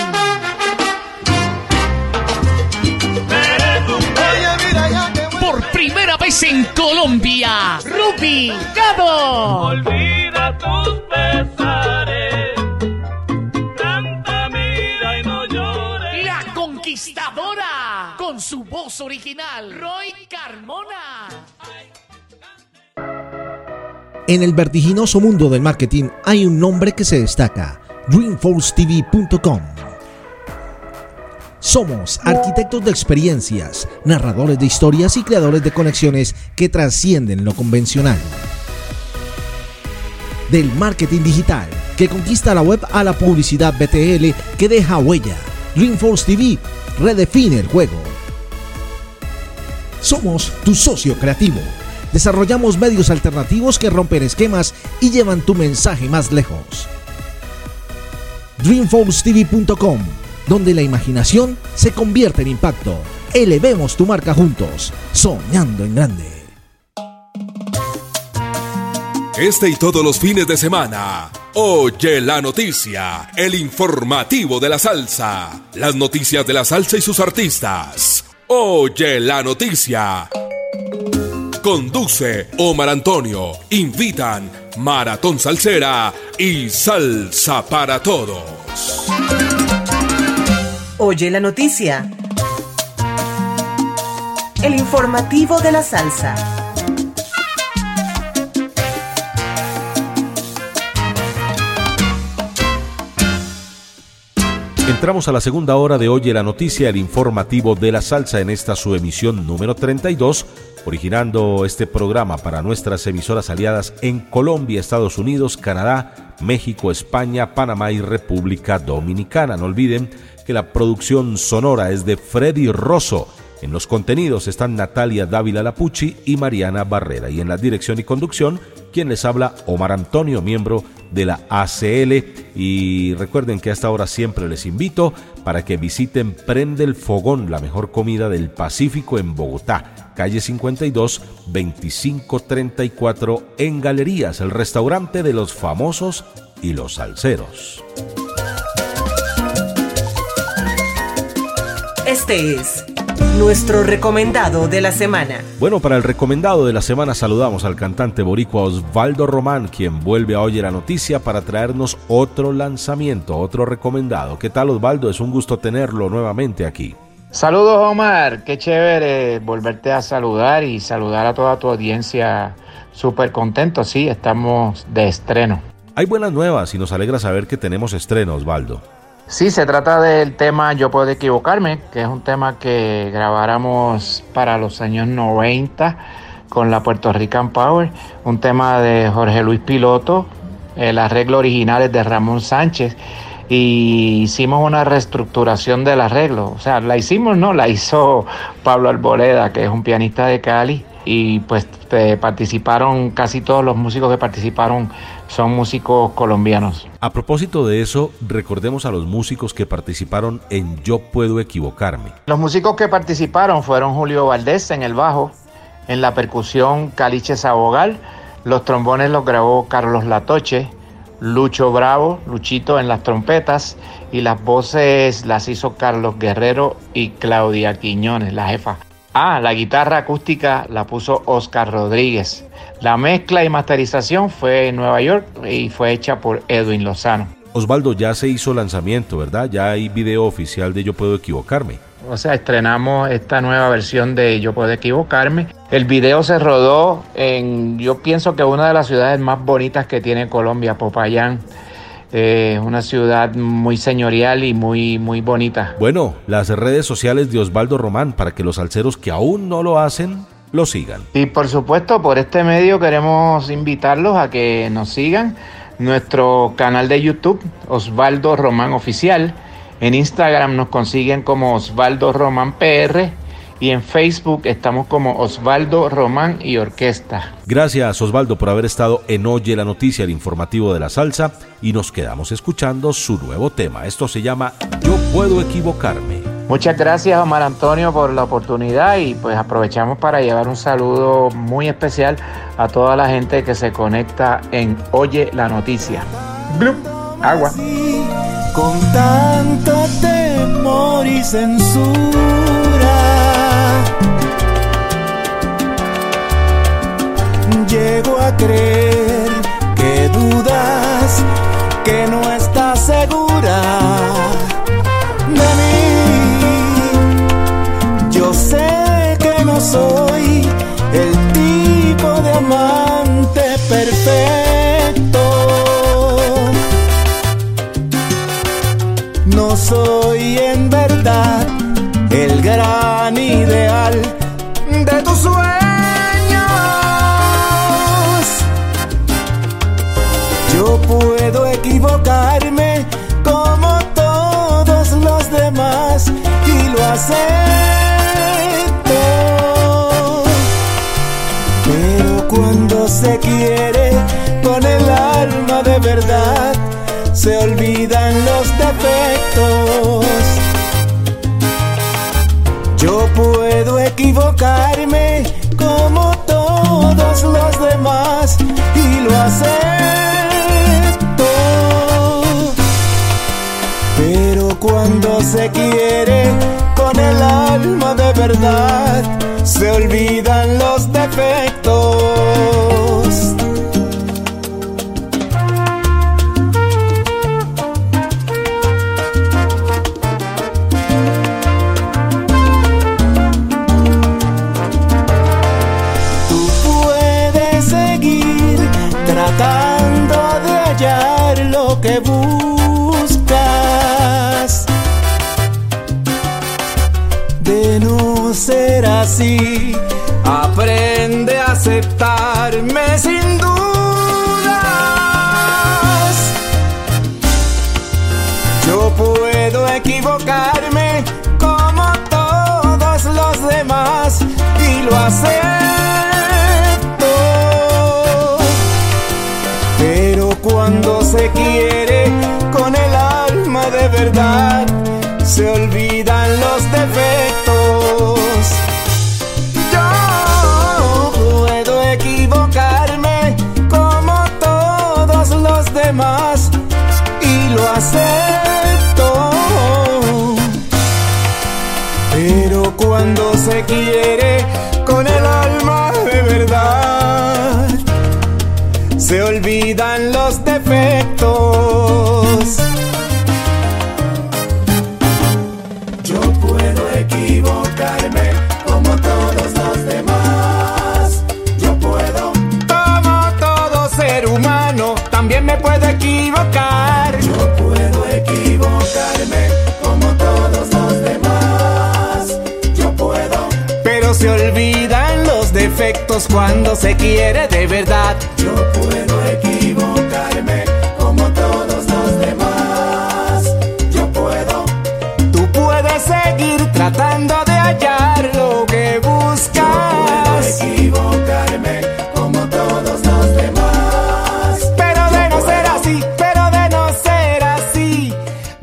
Por primera vez en Colombia, Ruby Gado. Olvida En el vertiginoso mundo del marketing hay un nombre que se destaca, DreamforceTV.com. Somos arquitectos de experiencias, narradores de historias y creadores de conexiones que trascienden lo convencional. Del marketing digital que conquista la web a la publicidad BTL que deja huella. Dreamforce TV redefine el juego. Somos tu socio creativo. Desarrollamos medios alternativos que rompen esquemas y llevan tu mensaje más lejos. DreamforceTV.com, donde la imaginación se convierte en impacto. Elevemos tu marca juntos, soñando en grande. Este y todos los fines de semana. Oye la noticia, el informativo de la salsa, las noticias de la salsa y sus artistas. Oye la noticia. Conduce Omar Antonio. Invitan Maratón Salsera y Salsa para Todos. Oye la noticia. El informativo de la salsa. Entramos a la segunda hora de Oye la Noticia, el informativo de la salsa en esta su emisión número 32, originando este programa para nuestras emisoras aliadas en Colombia, Estados Unidos, Canadá, México, España, Panamá y República Dominicana. No olviden que la producción sonora es de Freddy Rosso. En los contenidos están Natalia Dávila Lapucci y Mariana Barrera. Y en la dirección y conducción, quien les habla, Omar Antonio, miembro de la ACL. Y recuerden que a esta hora siempre les invito para que visiten Prende el Fogón, la mejor comida del Pacífico en Bogotá, calle 52, 2534, en Galerías, el restaurante de los famosos y los salseros. Este es nuestro recomendado de la semana. Bueno, para el recomendado de la semana saludamos al cantante boricua Osvaldo Román, quien vuelve a Oye la Noticia para traernos otro lanzamiento, otro recomendado. ¿Qué tal Osvaldo? Es un gusto tenerlo nuevamente aquí. Saludos Omar, qué chévere volverte a saludar y saludar a toda tu audiencia. Súper contento, sí, estamos de estreno. Hay buenas nuevas y nos alegra saber que tenemos estreno, Osvaldo. Sí, se trata del tema Yo puedo equivocarme, que es un tema que grabáramos para los años 90 con la Puerto Rican Power, un tema de Jorge Luis Piloto, el arreglo original es de Ramón Sánchez y hicimos una reestructuración del arreglo. O sea, la hicimos, no, la hizo Pablo Alboreda, que es un pianista de Cali, y pues eh, participaron, casi todos los músicos que participaron son músicos colombianos. A propósito de eso, recordemos a los músicos que participaron en Yo Puedo Equivocarme. Los músicos que participaron fueron Julio Valdés en el bajo, en la percusión Caliche Sabogal, los trombones los grabó Carlos Latoche, Lucho Bravo, Luchito en las trompetas y las voces las hizo Carlos Guerrero y Claudia Quiñones, la jefa. Ah, la guitarra acústica la puso Oscar Rodríguez. La mezcla y masterización fue en Nueva York y fue hecha por Edwin Lozano. Osvaldo, ya se hizo lanzamiento, ¿verdad? Ya hay video oficial de Yo Puedo Equivocarme. O sea, estrenamos esta nueva versión de Yo Puedo Equivocarme. El video se rodó en, yo pienso que una de las ciudades más bonitas que tiene Colombia, Popayán. Eh, una ciudad muy señorial y muy, muy bonita. Bueno, las redes sociales de Osvaldo Román para que los salseros que aún no lo hacen lo sigan. Y por supuesto, por este medio queremos invitarlos a que nos sigan. Nuestro canal de YouTube, Osvaldo Román Oficial. En Instagram nos consiguen como Osvaldo Román PR y en Facebook estamos como Osvaldo Román y Orquesta. Gracias Osvaldo por haber estado en Oye la Noticia, el informativo de la salsa, y nos quedamos escuchando su nuevo tema. Esto se llama Yo puedo equivocarme. Muchas gracias Omar Antonio por la oportunidad y pues aprovechamos para llevar un saludo muy especial a toda la gente que se conecta en Oye la Noticia. Blup, agua. Con tanto temor y censura llego a creer que dudas, que no acepto. Pero cuando se quiere con el alma de verdad, se olvidan los defectos. Yo puedo equivocarme como todos los demás y lo acepto. Pero cuando se quiere el alma de verdad, se olvidan los defectos. Se olvidan los defectos. Yo puedo equivocarme como todos los demás y lo acepto. Pero cuando se quiere con el alma de verdad, se olvidan los defectos. cuando se quiere de verdad. Yo puedo equivocarme como todos los demás. Yo puedo. Tú puedes seguir tratando de hallar lo que buscas. Yo puedo equivocarme como todos los demás. Pero de no puedo. ser así, pero de no ser así.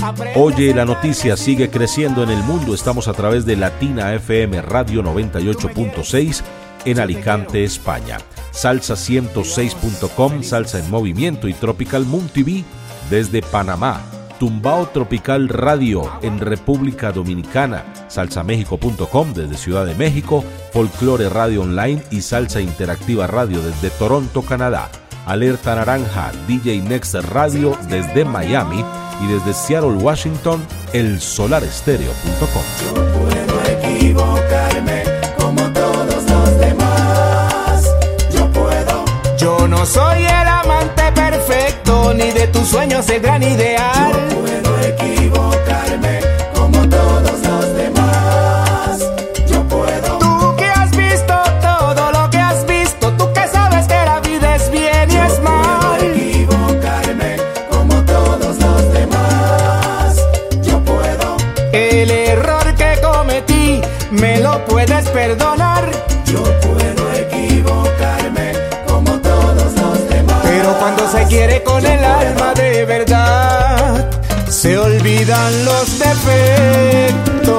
Aprende Oye, la noticia sigue creciendo en el mundo. Estamos a través de Latina FM Radio 98.6 en Alicante, España. Salsa106.com, Salsa en Movimiento y Tropical Moon TV desde Panamá. Tumbao Tropical Radio en República Dominicana, salsamexico.com desde Ciudad de México, Folklore Radio Online y Salsa Interactiva Radio desde Toronto, Canadá. Alerta Naranja, DJ Next Radio desde Miami y desde Seattle, Washington, el solarestereo.com. puedo equivocarme No soy el amante perfecto, ni de tus sueños el gran ideal. Yo puedo equivocarme se quiere con el alma de verdad, se olvidan los defectos.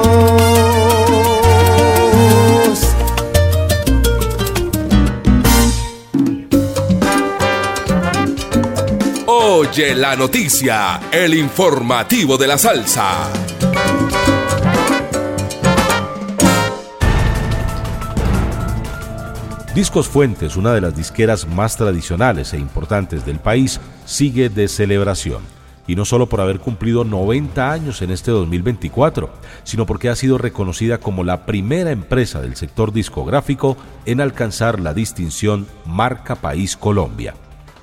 Oye la noticia, el informativo de la salsa. Discos Fuentes, una de las disqueras más tradicionales e importantes del país, sigue de celebración. Y no solo por haber cumplido 90 años en este 2024, sino porque ha sido reconocida como la primera empresa del sector discográfico en alcanzar la distinción Marca País Colombia.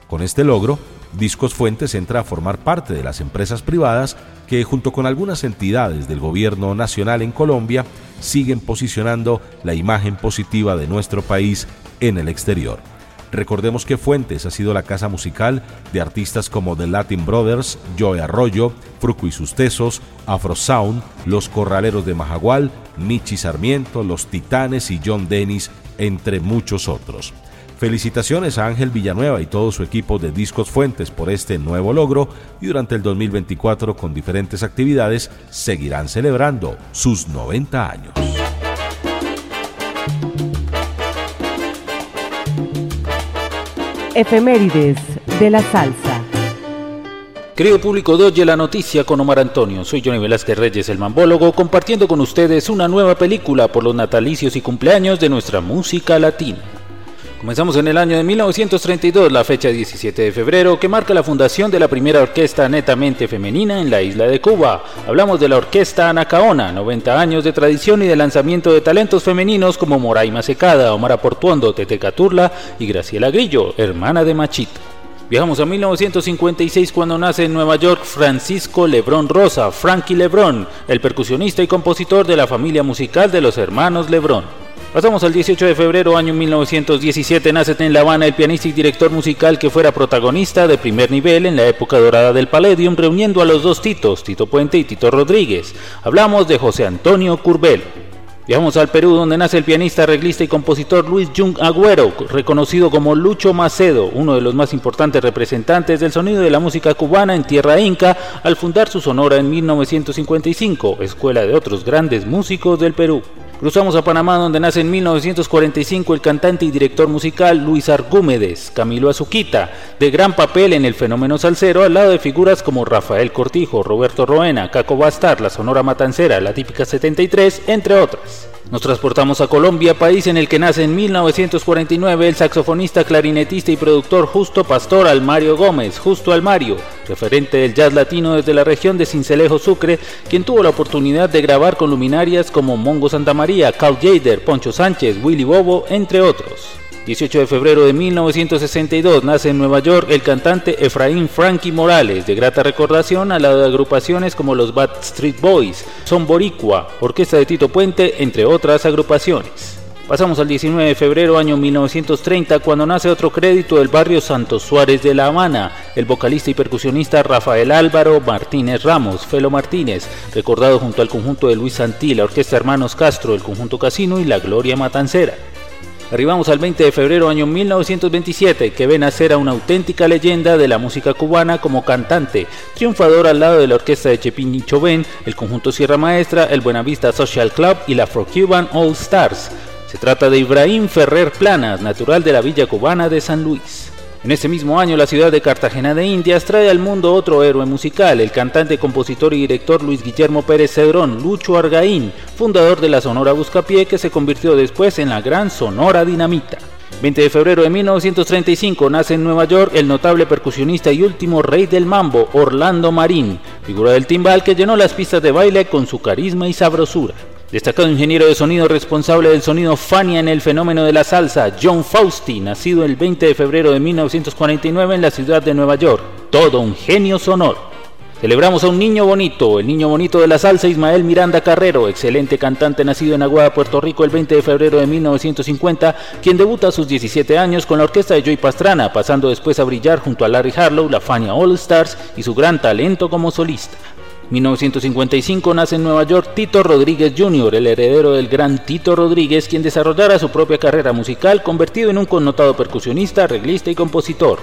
Con este logro, Discos Fuentes entra a formar parte de las empresas privadas que, junto con algunas entidades del gobierno nacional en Colombia, siguen posicionando la imagen positiva de nuestro país en el exterior. Recordemos que Fuentes ha sido la casa musical de artistas como The Latin Brothers, Joe Arroyo, Fruco y sus Tesos, Afro Sound, Los Corraleros de Majagual, Michi Sarmiento, Los Titanes y John Dennis, entre muchos otros. Felicitaciones a Ángel Villanueva y todo su equipo de Discos Fuentes por este nuevo logro y durante el 2024 con diferentes actividades seguirán celebrando sus 90 años. Efemérides de la salsa. Querido público de Oye la Noticia con Omar Antonio, soy Johnny Velázquez Reyes, el mambólogo, compartiendo con ustedes una nueva película por los natalicios y cumpleaños de nuestra música latina. Comenzamos en el año de 1932, la fecha 17 de febrero, que marca la fundación de la primera orquesta netamente femenina en la isla de Cuba. Hablamos de la Orquesta Anacaona, 90 años de tradición y de lanzamiento de talentos femeninos como Moraima Secada, Omar Portuondo, Tete Caturla y Graciela Grillo, hermana de Machito. Viajamos a 1956 cuando nace en Nueva York Francisco Lebrón Rosa, Frankie Lebrón, el percusionista y compositor de la familia musical de los hermanos Lebrón. Pasamos al 18 de febrero, año 1917, nace en La Habana el pianista y director musical que fuera protagonista de primer nivel en la época dorada del Palladium, reuniendo a los dos Titos, Tito Puente y Tito Rodríguez. Hablamos de José Antonio Curbelo. Viajamos al Perú, donde nace el pianista, arreglista y compositor Luis Jung Agüero, reconocido como Lucho Macedo, uno de los más importantes representantes del sonido de la música cubana en tierra inca, al fundar su sonora en 1955, escuela de otros grandes músicos del Perú. Cruzamos a Panamá donde nace en 1945 el cantante y director musical Luis Argúmedes, Camilo Azuquita, de gran papel en el fenómeno salsero al lado de figuras como Rafael Cortijo, Roberto Roena, Caco Bastar, la Sonora Matancera, la Típica 73, entre otras. Nos transportamos a Colombia, país en el que nace en 1949 el saxofonista, clarinetista y productor Justo Pastor Almario Gómez, Justo Almario, referente del jazz latino desde la región de Cincelejo Sucre, quien tuvo la oportunidad de grabar con luminarias como Mongo Santa María, Carl Jader, Poncho Sánchez, Willy Bobo, entre otros. 18 de febrero de 1962 nace en Nueva York el cantante Efraín Frankie Morales, de grata recordación al lado de agrupaciones como los Bad Street Boys, Son Boricua, Orquesta de Tito Puente, entre otras agrupaciones. Pasamos al 19 de febrero año 1930 cuando nace otro crédito del barrio Santos Suárez de La Habana, el vocalista y percusionista Rafael Álvaro Martínez Ramos, Felo Martínez, recordado junto al conjunto de Luis Santí, la Orquesta Hermanos Castro, el conjunto Casino y la Gloria Matancera. Arribamos al 20 de febrero año 1927, que ve nacer a una auténtica leyenda de la música cubana como cantante, triunfador al lado de la orquesta de Chepín y Chovén, el conjunto Sierra Maestra, el Buenavista Social Club y la Afro-Cuban All Stars. Se trata de Ibrahim Ferrer Planas, natural de la villa cubana de San Luis. En ese mismo año, la ciudad de Cartagena de Indias trae al mundo otro héroe musical, el cantante, compositor y director Luis Guillermo Pérez Cedrón, Lucho Argaín, fundador de la Sonora Buscapié, que se convirtió después en la Gran Sonora Dinamita. 20 de febrero de 1935 nace en Nueva York el notable percusionista y último rey del mambo, Orlando Marín, figura del timbal que llenó las pistas de baile con su carisma y sabrosura. Destacado ingeniero de sonido responsable del sonido Fania en el fenómeno de la salsa, John Fausti, nacido el 20 de febrero de 1949 en la ciudad de Nueva York. Todo un genio sonoro. Celebramos a un niño bonito, el niño bonito de la salsa Ismael Miranda Carrero, excelente cantante nacido en Aguada, Puerto Rico el 20 de febrero de 1950, quien debuta a sus 17 años con la orquesta de Joy Pastrana, pasando después a brillar junto a Larry Harlow, la Fania All Stars y su gran talento como solista. 1955 nace en Nueva York Tito Rodríguez Jr., el heredero del gran Tito Rodríguez, quien desarrollara su propia carrera musical, convertido en un connotado percusionista, arreglista y compositor.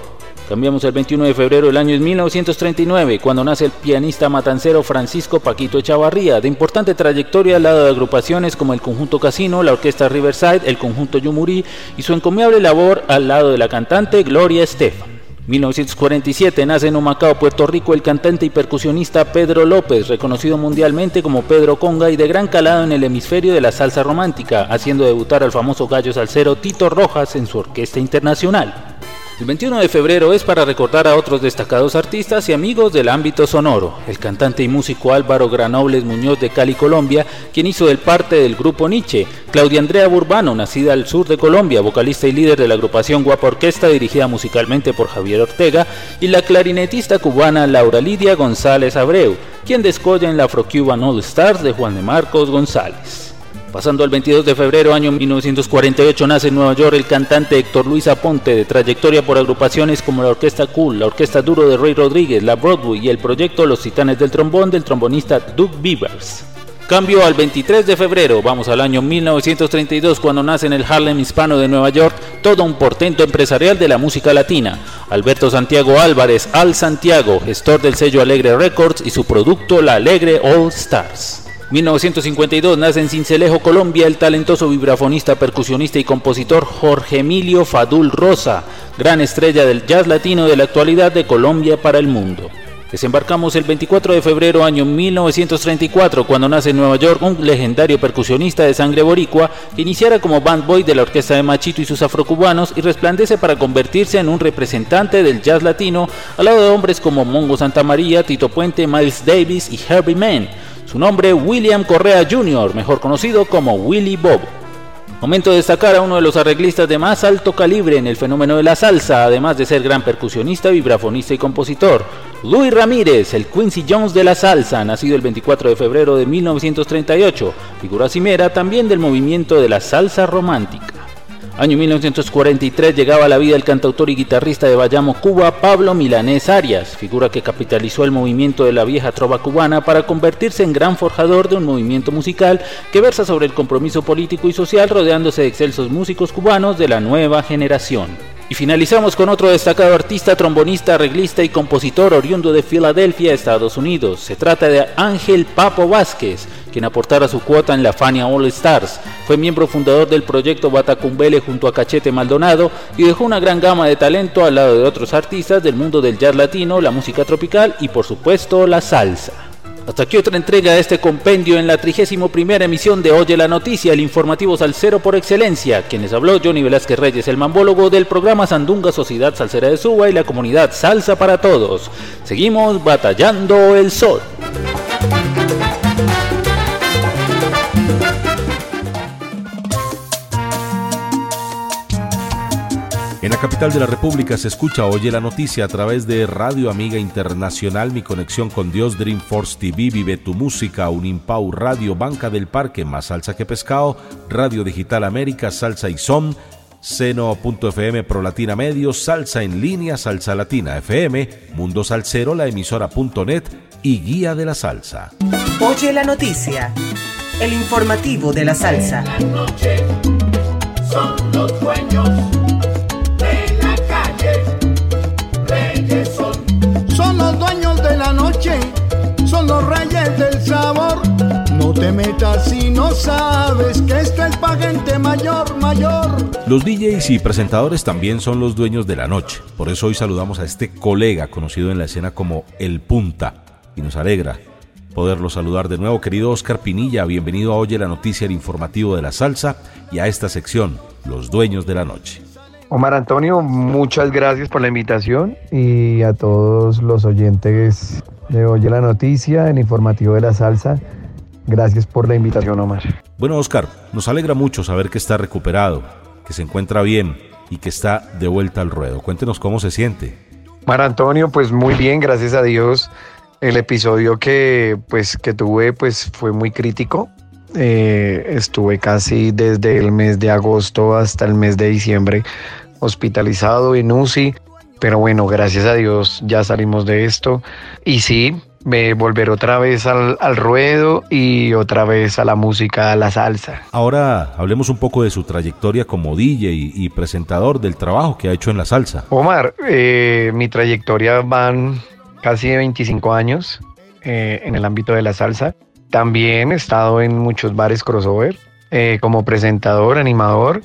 Cambiamos el 21 de febrero del año 1939, cuando nace el pianista matancero Francisco Paquito Echavarría, de importante trayectoria al lado de agrupaciones como el Conjunto Casino, la Orquesta Riverside, el Conjunto Yumurí y su encomiable labor al lado de la cantante Gloria Estefan. 1947 nace en Humacao, Puerto Rico, el cantante y percusionista Pedro López, reconocido mundialmente como Pedro Conga y de gran calado en el hemisferio de la salsa romántica, haciendo debutar al famoso gallo salsero Tito Rojas en su orquesta internacional. El 21 de febrero es para recordar a otros destacados artistas y amigos del ámbito sonoro. El cantante y músico Álvaro Granobles Muñoz de Cali, Colombia, quien hizo el parte del grupo Nietzsche. Claudia Andrea Burbano, nacida al sur de Colombia, vocalista y líder de la agrupación Guapa Orquesta, dirigida musicalmente por Javier Ortega. Y la clarinetista cubana Laura Lidia González Abreu, quien descolla en la Afro-Cuban All Stars de Juan de Marcos González. Pasando al 22 de febrero año 1948 nace en Nueva York el cantante Héctor Luis Aponte, de trayectoria por agrupaciones como la Orquesta Cool, la Orquesta Duro de Ray Rodríguez, la Broadway y el proyecto Los Titanes del Trombón del trombonista Doug Beavers. Cambio al 23 de febrero, vamos al año 1932 cuando nace en el Harlem hispano de Nueva York todo un portento empresarial de la música latina. Alberto Santiago Álvarez, Al Santiago, gestor del sello Alegre Records y su producto La Alegre All Stars. 1952 nace en Cincelejo, Colombia, el talentoso vibrafonista, percusionista y compositor Jorge Emilio Fadul Rosa, gran estrella del jazz latino de la actualidad de Colombia para el mundo. Desembarcamos el 24 de febrero año 1934 cuando nace en Nueva York un legendario percusionista de sangre boricua que iniciara como band boy de la orquesta de Machito y sus afrocubanos y resplandece para convertirse en un representante del jazz latino al lado de hombres como Mongo Santa María, Tito Puente, Miles Davis y Herbie Mann. Su nombre William Correa Jr., mejor conocido como Willie Bob. Momento de destacar a uno de los arreglistas de más alto calibre en el fenómeno de la salsa, además de ser gran percusionista, vibrafonista y compositor. Luis Ramírez, el Quincy Jones de la salsa, nacido el 24 de febrero de 1938, figura cimera también del movimiento de la salsa romántica. Año 1943 llegaba a la vida el cantautor y guitarrista de Bayamo, Cuba, Pablo Milanés Arias, figura que capitalizó el movimiento de la vieja trova cubana para convertirse en gran forjador de un movimiento musical que versa sobre el compromiso político y social rodeándose de excelsos músicos cubanos de la nueva generación. Y finalizamos con otro destacado artista, trombonista, arreglista y compositor oriundo de Filadelfia, Estados Unidos. Se trata de Ángel Papo Vázquez, quien aportara su cuota en la Fania All Stars. Fue miembro fundador del proyecto Batacumbele junto a Cachete Maldonado y dejó una gran gama de talento al lado de otros artistas del mundo del jazz latino, la música tropical y por supuesto la salsa. Hasta aquí otra entrega de este compendio en la 31 emisión de Oye la Noticia, el informativo salsero por excelencia. Quienes habló Johnny Velázquez Reyes, el mambólogo del programa Sandunga Sociedad Salsera de Suba y la comunidad Salsa para Todos. Seguimos batallando el sol. En la capital de la República se escucha Oye la Noticia a través de Radio Amiga Internacional, Mi Conexión con Dios, Dreamforce TV, Vive tu Música, Unimpau Radio, Banca del Parque, Más Salsa que Pescado, Radio Digital América, Salsa y Son, Seno.fm Pro Latina Medios, Salsa en línea, Salsa Latina FM, Mundo Salsero, la emisora.net y Guía de la Salsa. Oye la Noticia, el informativo de la salsa. son los dueños reyes del sabor. No te metas si no sabes que esto es pa' gente mayor, mayor. Los DJs y presentadores también son los dueños de la noche. Por eso hoy saludamos a este colega conocido en la escena como El Punta. Y nos alegra poderlo saludar de nuevo. Querido Oscar Pinilla, bienvenido a Oye la Noticia, el informativo de la salsa y a esta sección, Los Dueños de la Noche. Omar Antonio, muchas gracias por la invitación y a todos los oyentes de Oye la Noticia, el informativo de la salsa. Gracias por la invitación, Omar. Bueno, Oscar, nos alegra mucho saber que está recuperado, que se encuentra bien y que está de vuelta al ruedo. Cuéntenos cómo se siente. Omar Antonio, pues muy bien, gracias a Dios. El episodio que, pues, que tuve pues, fue muy crítico. Eh, estuve casi desde el mes de agosto hasta el mes de diciembre hospitalizado en UCI. Pero bueno, gracias a Dios ya salimos de esto. Y sí, me volver otra vez al, al, ruedo y otra vez a la música, a la salsa. Ahora hablemos un poco de su trayectoria como DJ y, y presentador del trabajo que ha hecho en la salsa. Omar, eh, mi trayectoria van casi 25 años eh, en el ámbito de la salsa. También he estado en muchos bares crossover eh, como presentador, animador.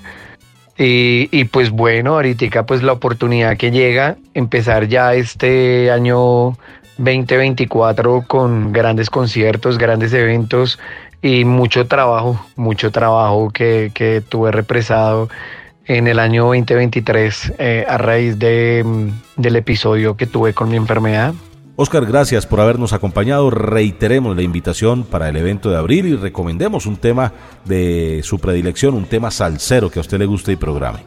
Y, y, pues bueno, ahorita pues la oportunidad que llega, empezar ya este año 2024 con grandes conciertos, grandes eventos y mucho trabajo, mucho trabajo que, que tuve represado en el año 2023 eh, a raíz de, del episodio que tuve con mi enfermedad. Oscar, gracias por habernos acompañado. Reiteremos la invitación para el evento de abril y recomendemos un tema de su predilección, un tema salsero que a usted le guste y programe.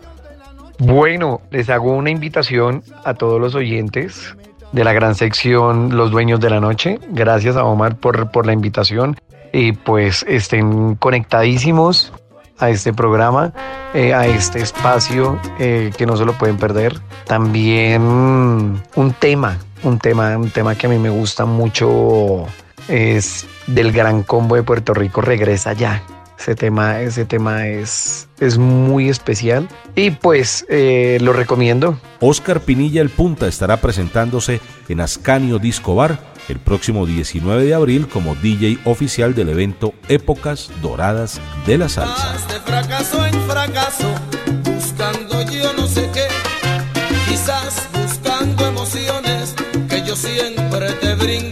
Bueno, les hago una invitación a todos los oyentes de la gran sección Los Dueños de la Noche. Gracias a Omar por, por la invitación y pues estén conectadísimos a este programa, eh, a este espacio eh, que no se lo pueden perder. También un tema, un tema, un tema que a mí me gusta mucho es del Gran Combo de Puerto Rico, Regresa ya. Ese tema, ese tema es, es muy especial y pues eh, lo recomiendo. Oscar Pinilla el Punta estará presentándose en Ascanio Disco Bar el próximo 19 de abril como DJ oficial del evento Épocas Doradas de la Salsa. Siempre te brindé.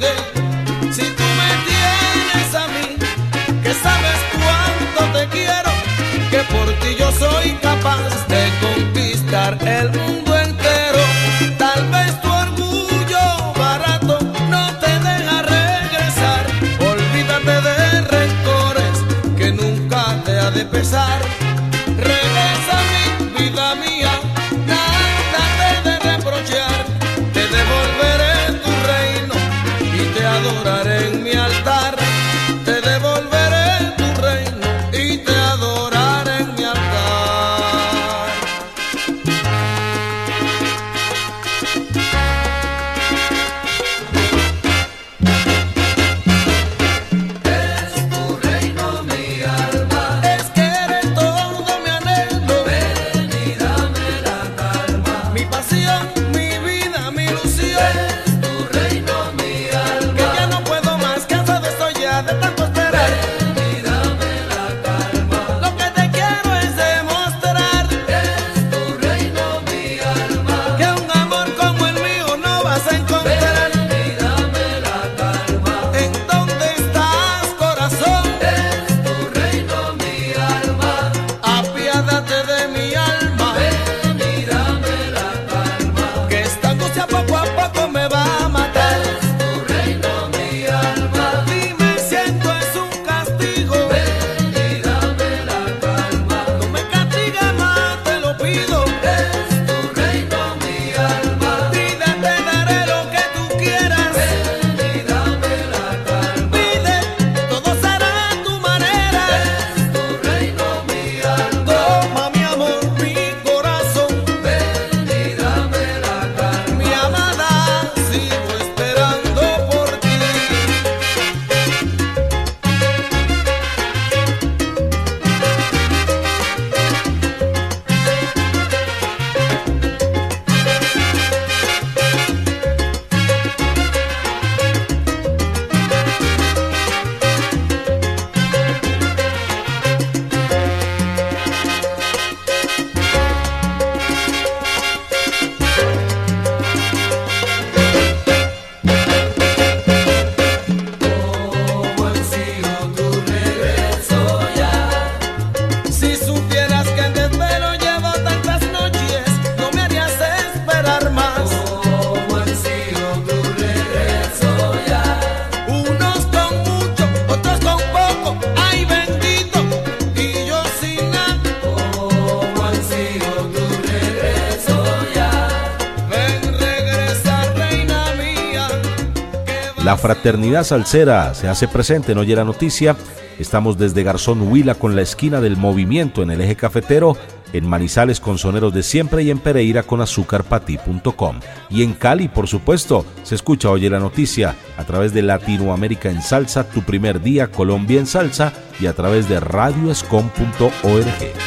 Fraternidad salsera se hace presente en Oye la Noticia. Estamos desde Garzón Huila con la esquina del movimiento en el eje cafetero, en Manizales con Soneros de Siempre y en Pereira con azúcarpati.com. Y en Cali, por supuesto, se escucha Oye la Noticia a través de Latinoamérica en Salsa, Tu Primer Día, Colombia en Salsa y a través de radioescom.org.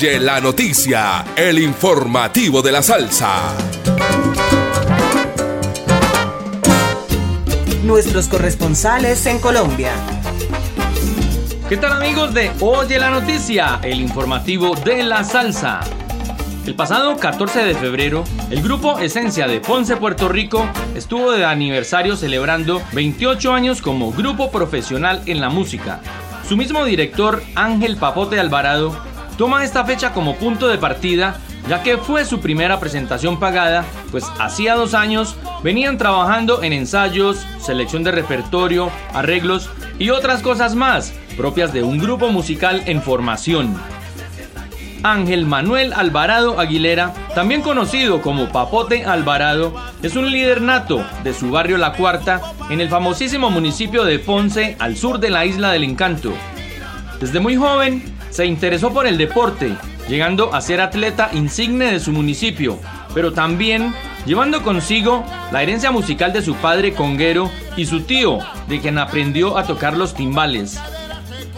Oye la noticia, el informativo de la salsa. Nuestros corresponsales en Colombia. ¿Qué tal amigos de Oye la noticia, el informativo de la salsa? El pasado 14 de febrero, el grupo Esencia de Ponce, Puerto Rico, estuvo de aniversario celebrando 28 años como grupo profesional en la música. Su mismo director, Ángel Papote Alvarado, toma esta fecha como punto de partida ya que fue su primera presentación pagada, pues hacía dos años venían trabajando en ensayos, selección de repertorio, arreglos y otras cosas más propias de un grupo musical en formación. Ángel Manuel Alvarado Aguilera, también conocido como Papote Alvarado, es un líder nato de su barrio La Cuarta en el famosísimo municipio de Ponce, al sur de la isla del Encanto. Desde muy joven se interesó por el deporte, llegando a ser atleta insigne de su municipio, pero también llevando consigo la herencia musical de su padre conguero y su tío, de quien aprendió a tocar los timbales.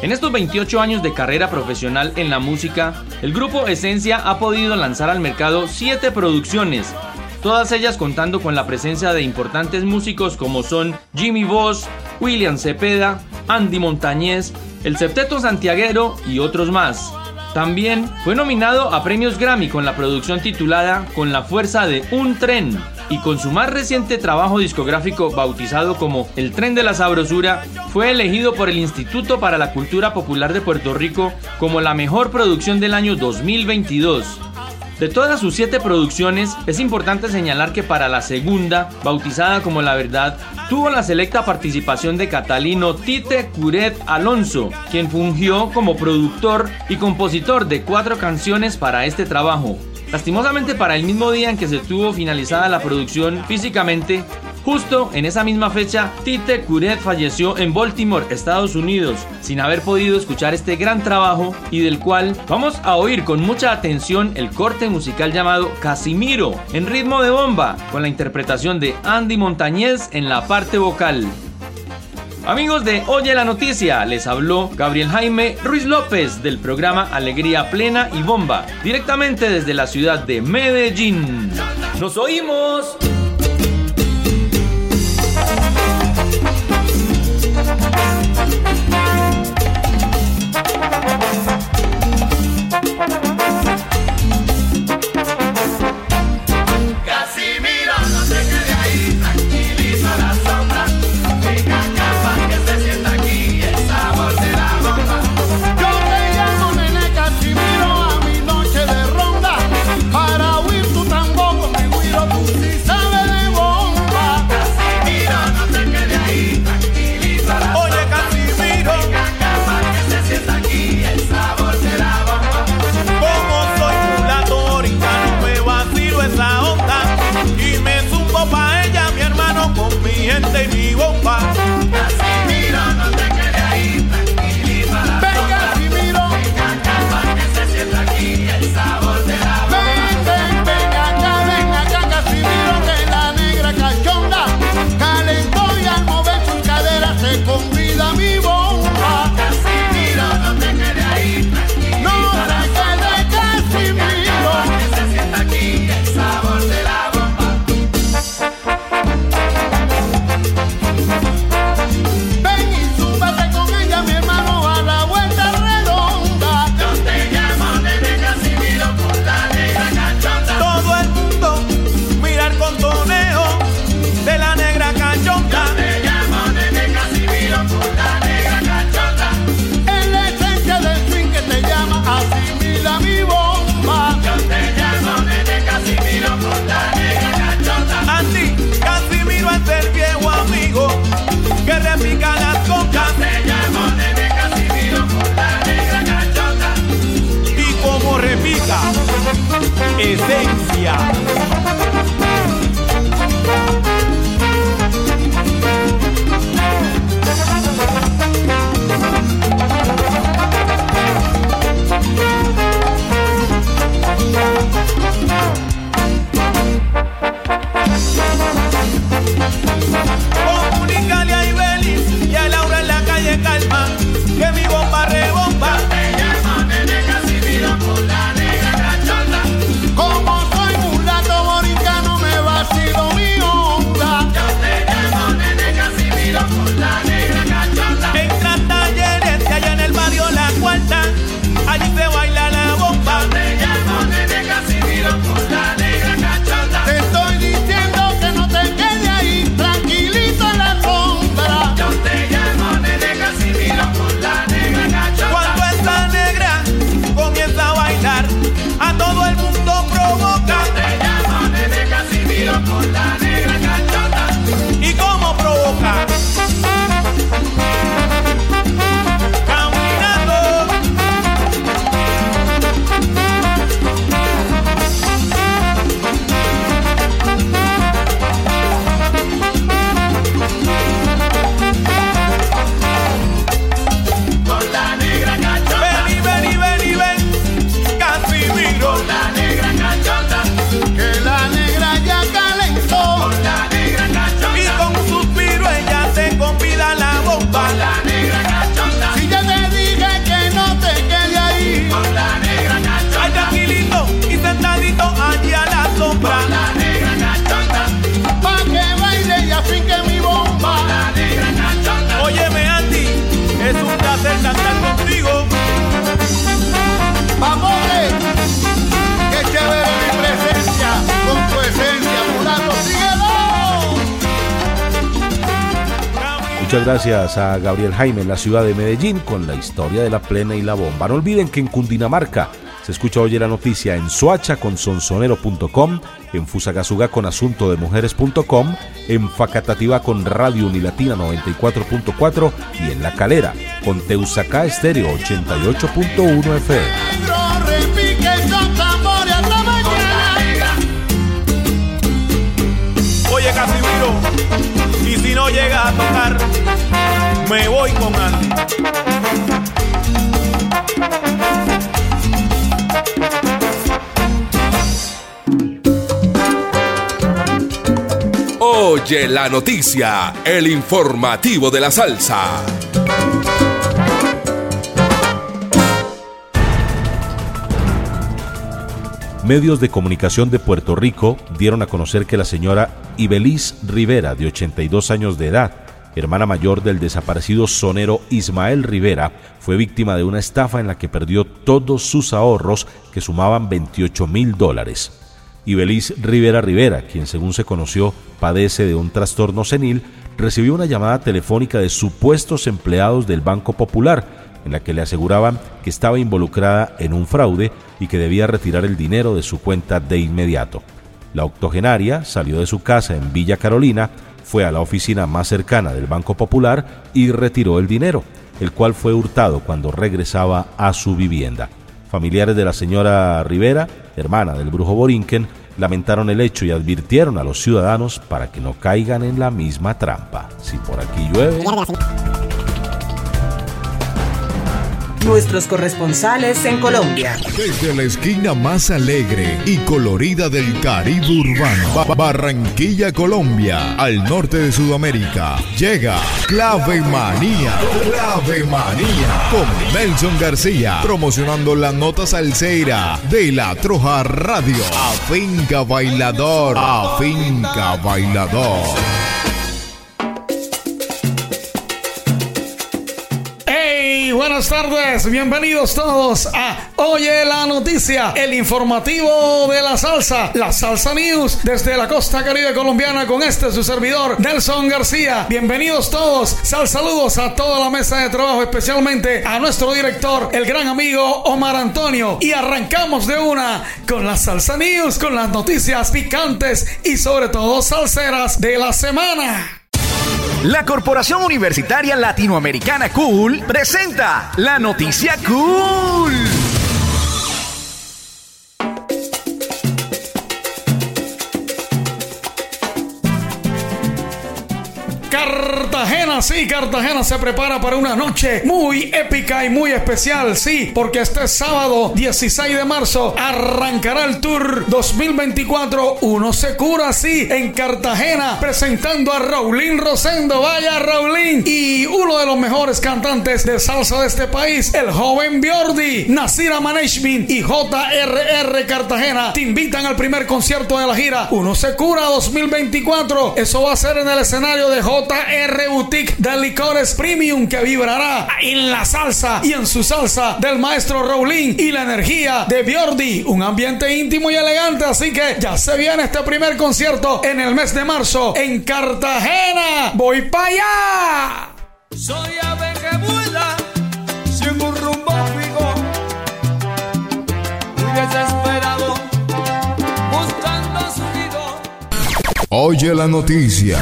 En estos 28 años de carrera profesional en la música, el grupo Esencia ha podido lanzar al mercado 7 producciones, todas ellas contando con la presencia de importantes músicos como son Jimmy Voss, William Cepeda, Andy Montañez, el Septeto Santiaguero y otros más. También fue nominado a premios Grammy con la producción titulada Con la fuerza de un tren y con su más reciente trabajo discográfico bautizado como El tren de la sabrosura, fue elegido por el Instituto para la Cultura Popular de Puerto Rico como la mejor producción del año 2022. De todas sus siete producciones, es importante señalar que para la segunda, bautizada como La Verdad, tuvo la selecta participación de Catalino Tite Curet Alonso, quien fungió como productor y compositor de cuatro canciones para este trabajo. Lastimosamente para el mismo día en que se tuvo finalizada la producción físicamente, Justo en esa misma fecha, Tite Curet falleció en Baltimore, Estados Unidos, sin haber podido escuchar este gran trabajo y del cual vamos a oír con mucha atención el corte musical llamado Casimiro, en ritmo de bomba, con la interpretación de Andy Montañez en la parte vocal. Amigos de Oye la Noticia, les habló Gabriel Jaime Ruiz López del programa Alegría Plena y Bomba, directamente desde la ciudad de Medellín. ¡Nos oímos! Thank you. A Gabriel Jaime en la ciudad de Medellín con la historia de la plena y la bomba. No olviden que en Cundinamarca se escucha hoy la noticia en Soacha con sonsonero.com, en Fusagasugá con asunto de mujeres.com, en Facatativá con Radio Unilatina 94.4 y en La Calera con Teusacá Estéreo 88.1 FM. Si no llega a tocar, me voy con Andy. Oye la noticia, el informativo de la salsa. Medios de comunicación de Puerto Rico dieron a conocer que la señora Ibeliz Rivera, de 82 años de edad, hermana mayor del desaparecido sonero Ismael Rivera, fue víctima de una estafa en la que perdió todos sus ahorros que sumaban 28 mil dólares. Ibeliz Rivera Rivera, quien según se conoció padece de un trastorno senil, recibió una llamada telefónica de supuestos empleados del Banco Popular, en la que le aseguraban que estaba involucrada en un fraude y que debía retirar el dinero de su cuenta de inmediato. La octogenaria salió de su casa en Villa Carolina, fue a la oficina más cercana del Banco Popular y retiró el dinero, el cual fue hurtado cuando regresaba a su vivienda. Familiares de la señora Rivera, hermana del brujo Borinquen, lamentaron el hecho y advirtieron a los ciudadanos para que no caigan en la misma trampa. Si por aquí llueve... Nuestros corresponsales en Colombia. Desde la esquina más alegre y colorida del Caribe urbano, Ba- Barranquilla, Colombia, al norte de Sudamérica, llega Clave Manía. Clave Manía con Nelson García, promocionando la nota salsera de la Troja Radio. A Finca Bailador, a Finca Bailador. Buenas tardes, bienvenidos todos a Oye la Noticia, el informativo de la salsa, la Salsa News desde la costa caribe colombiana con este su servidor Nelson García. Bienvenidos todos, sal saludos a toda la mesa de trabajo, especialmente a nuestro director, el gran amigo Omar Antonio. Y arrancamos de una con la Salsa News, con las noticias picantes y sobre todo salseras de la semana. La Corporación Universitaria Latinoamericana Cool presenta la noticia cool. Car Cartagena, sí, Cartagena se prepara para una noche muy épica y muy especial, sí, porque este sábado 16 de marzo arrancará el Tour 2024 Uno se cura, sí, en Cartagena, presentando a Raulín Rosendo, vaya Raulín, y uno de los mejores cantantes de salsa de este país, el joven Biordi, Nasira Management y JRR Cartagena, te invitan al primer concierto de la gira Uno se cura 2024, eso va a ser en el escenario de Boutique de Licores Premium que vibrará en la salsa y en su salsa del maestro Raulín y la energía de Biordi. Un ambiente íntimo y elegante, así que ya se viene este primer concierto en el mes de marzo en Cartagena. ¡Voy para allá! Soy ave que vuela sin un rumbo fijo, muy desesperado, buscando su nido. Oye la noticia.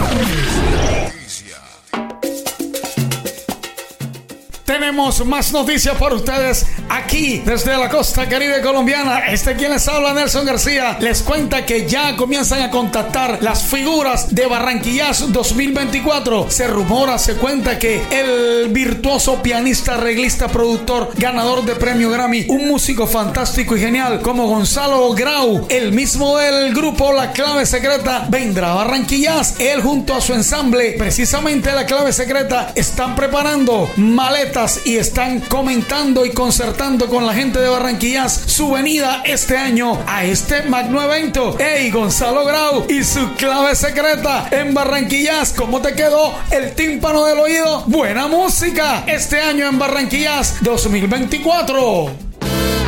Tenemos más noticias para ustedes aquí desde la costa caribe colombiana. Este quien les habla, Nelson García, les cuenta que ya comienzan a contactar las figuras de Barranquillas 2024. Se rumora, se cuenta que el virtuoso pianista, arreglista, productor, ganador de premio Grammy, un músico fantástico y genial como Gonzalo Grau, el mismo del grupo La Clave Secreta, vendrá a Barranquillas. Él junto a su ensamble, precisamente La Clave Secreta, están preparando maletas y están comentando y concertando con la gente de Barranquillas su venida este año a este magno evento. Hey, Gonzalo Grau y su clave secreta en Barranquillas. ¿Cómo te quedó el tímpano del oído? Buena música este año en Barranquillas 2024.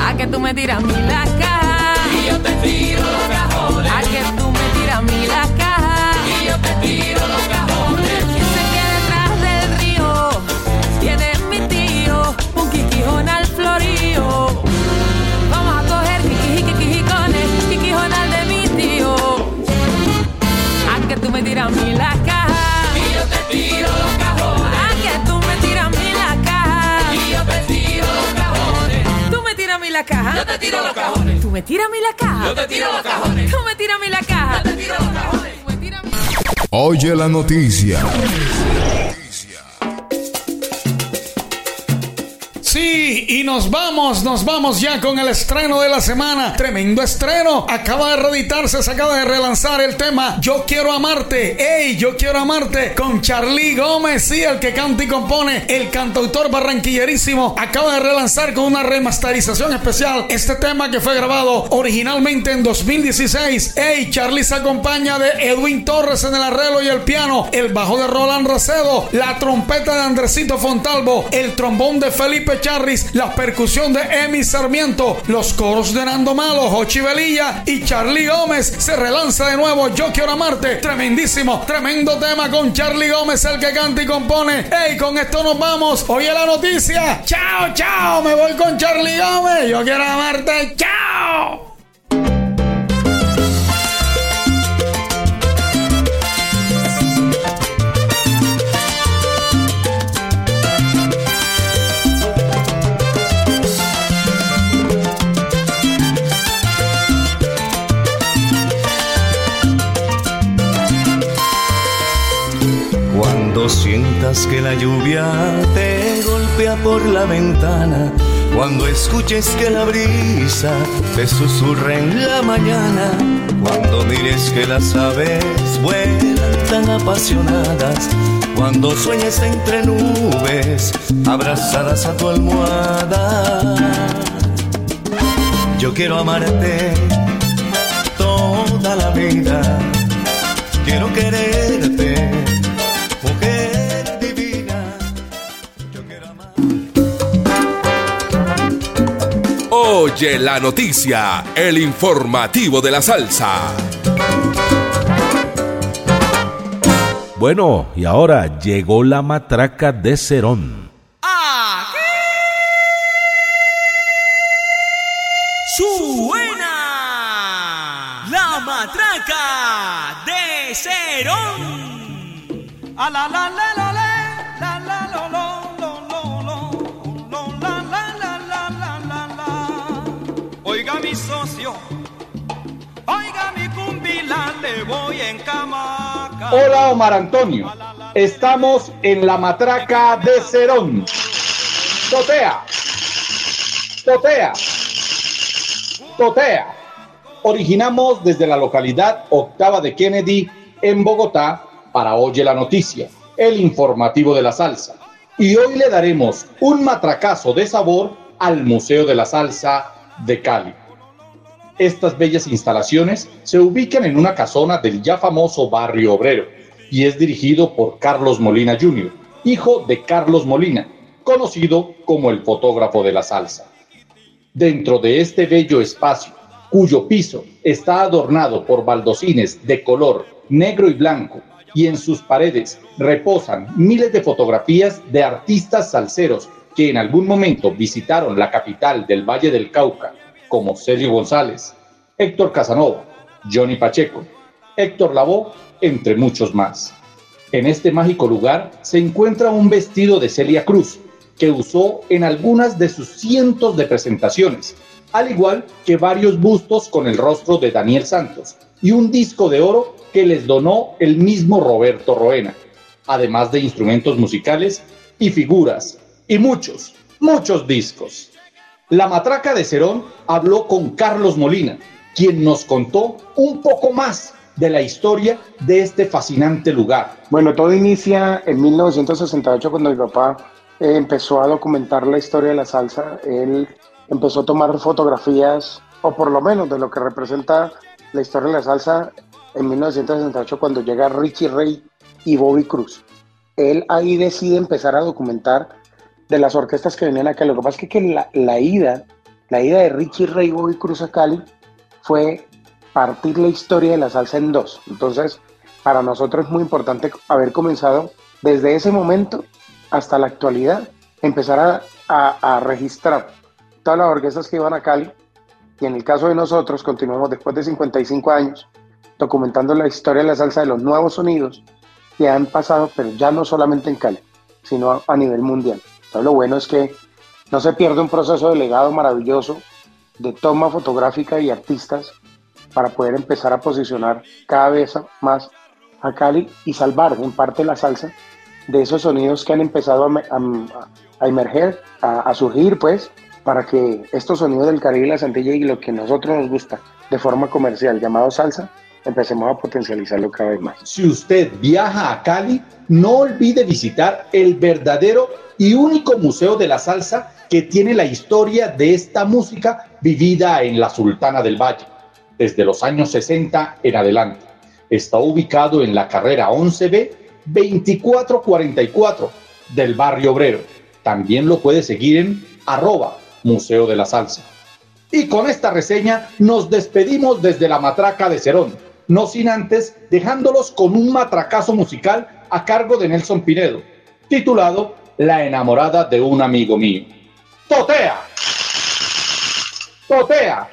A que tú me tiras mí la. Y yo te tiro los cajones. A que tú me tiras mí la caja. Y yo te tiro los cajones. La caja. Yo te tiro los cajones. Tú me tiras a mí la caja. Yo te tiro los cajones. Tú me tiras a mí la caja. Yo te tiro los cajones. Oye la noticia. Sí, y nos vamos, nos vamos ya con el estreno de la semana. Tremendo estreno. Acaba de reeditarse, se acaba de relanzar el tema Yo quiero amarte. Ey, yo quiero amarte con Charlie Gómez. Sí, el que canta y compone, el cantautor barranquillerísimo. Acaba de relanzar con una remasterización especial este tema que fue grabado originalmente en 2016. Ey, Charlie se acompaña de Edwin Torres en el arreglo y el piano, el bajo de Roland Racedo, la trompeta de Andresito Fontalvo, el trombón de Felipe La percusión de Emi Sarmiento, los coros de Nando Malo, Jochi Velilla y Charlie Gómez. Se relanza de nuevo Yo Quiero Amarte. Tremendísimo, tremendo tema con Charlie Gómez, el que canta y compone. Hey, con esto nos vamos. Oye la noticia. Chao, chao. Me voy con Charlie Gómez. Yo quiero amarte. Chao. Que la lluvia te golpea por la ventana, cuando escuches que la brisa te susurra en la mañana, cuando mires que las aves vuelan tan apasionadas, cuando sueñes entre nubes abrazadas a tu almohada. Yo quiero amarte toda la vida, quiero quererte Oye la noticia, el informativo de la salsa. Bueno, y ahora llegó la matraca de Cerón. Suena la matraca de Cerón. A la la la Hola Omar Antonio. Estamos en la matraca de Cerón. Totea. Totea. Totea. Originamos desde la localidad Octava de Kennedy en Bogotá para Oye la Noticia, el informativo de la salsa. Y hoy le daremos un matracazo de sabor al Museo de la Salsa de Cali. Estas bellas instalaciones se ubican en una casona del ya famoso barrio obrero y es dirigido por Carlos Molina Jr., hijo de Carlos Molina, conocido como el fotógrafo de la salsa. Dentro de este bello espacio, cuyo piso está adornado por baldocines de color negro y blanco, y en sus paredes reposan miles de fotografías de artistas salseros que en algún momento visitaron la capital del Valle del Cauca, como Sergio González, Héctor Casanova, Johnny Pacheco, Héctor Lavoe, entre muchos más. En este mágico lugar se encuentra un vestido de Celia Cruz, que usó en algunas de sus cientos de presentaciones, al igual que varios bustos con el rostro de Daniel Santos y un disco de oro que les donó el mismo Roberto Roena, además de instrumentos musicales y figuras, y muchos, muchos discos. La matraca de Cerón habló con Carlos Molina, quien nos contó un poco más de la historia de este fascinante lugar. Bueno, todo inicia en 1968 cuando mi papá eh, empezó a documentar la historia de la salsa. Él empezó a tomar fotografías, o por lo menos de lo que representa la historia de la salsa en 1968 cuando llega Richie Ray y Bobby Cruz. Él ahí decide empezar a documentar de las orquestas que venían acá. Lo que pasa es que, la, ida, la ida de Richie Ray y Cruz a Cali fue partir la historia de la salsa en dos. Entonces, para nosotros es muy importante haber comenzado desde ese momento hasta la actualidad, empezar a, a, registrar todas las orquestas que iban a Cali. Y en el caso de nosotros, continuamos después de 55 años documentando la historia de la salsa de los nuevos sonidos que han pasado, pero ya no solamente en Cali, sino a nivel mundial. Lo bueno es que no se pierde un proceso de legado maravilloso de toma fotográfica y artistas para poder empezar a posicionar cada vez más a Cali y salvar en parte la salsa de esos sonidos que han empezado a, a, a emerger, a, a, surgir, pues, para que estos sonidos del Caribe y la Santilla y lo que a nosotros nos gusta de forma comercial, llamado salsa, empecemos a potencializarlo cada vez más. Si usted viaja a Cali, no olvide visitar el verdadero y único museo de la salsa que tiene la historia de esta música vivida en la Sultana del Valle, desde los años 60 en adelante. Está ubicado en la carrera 11B 2444 del barrio obrero. También lo puede seguir en arroba Museo de la Salsa. Y con esta reseña nos despedimos desde la matraca de Cerón, no sin antes dejándolos con un matracazo musical a cargo de Nelson Pinedo, titulado La enamorada de un amigo mío. ¡Totea! ¡Totea!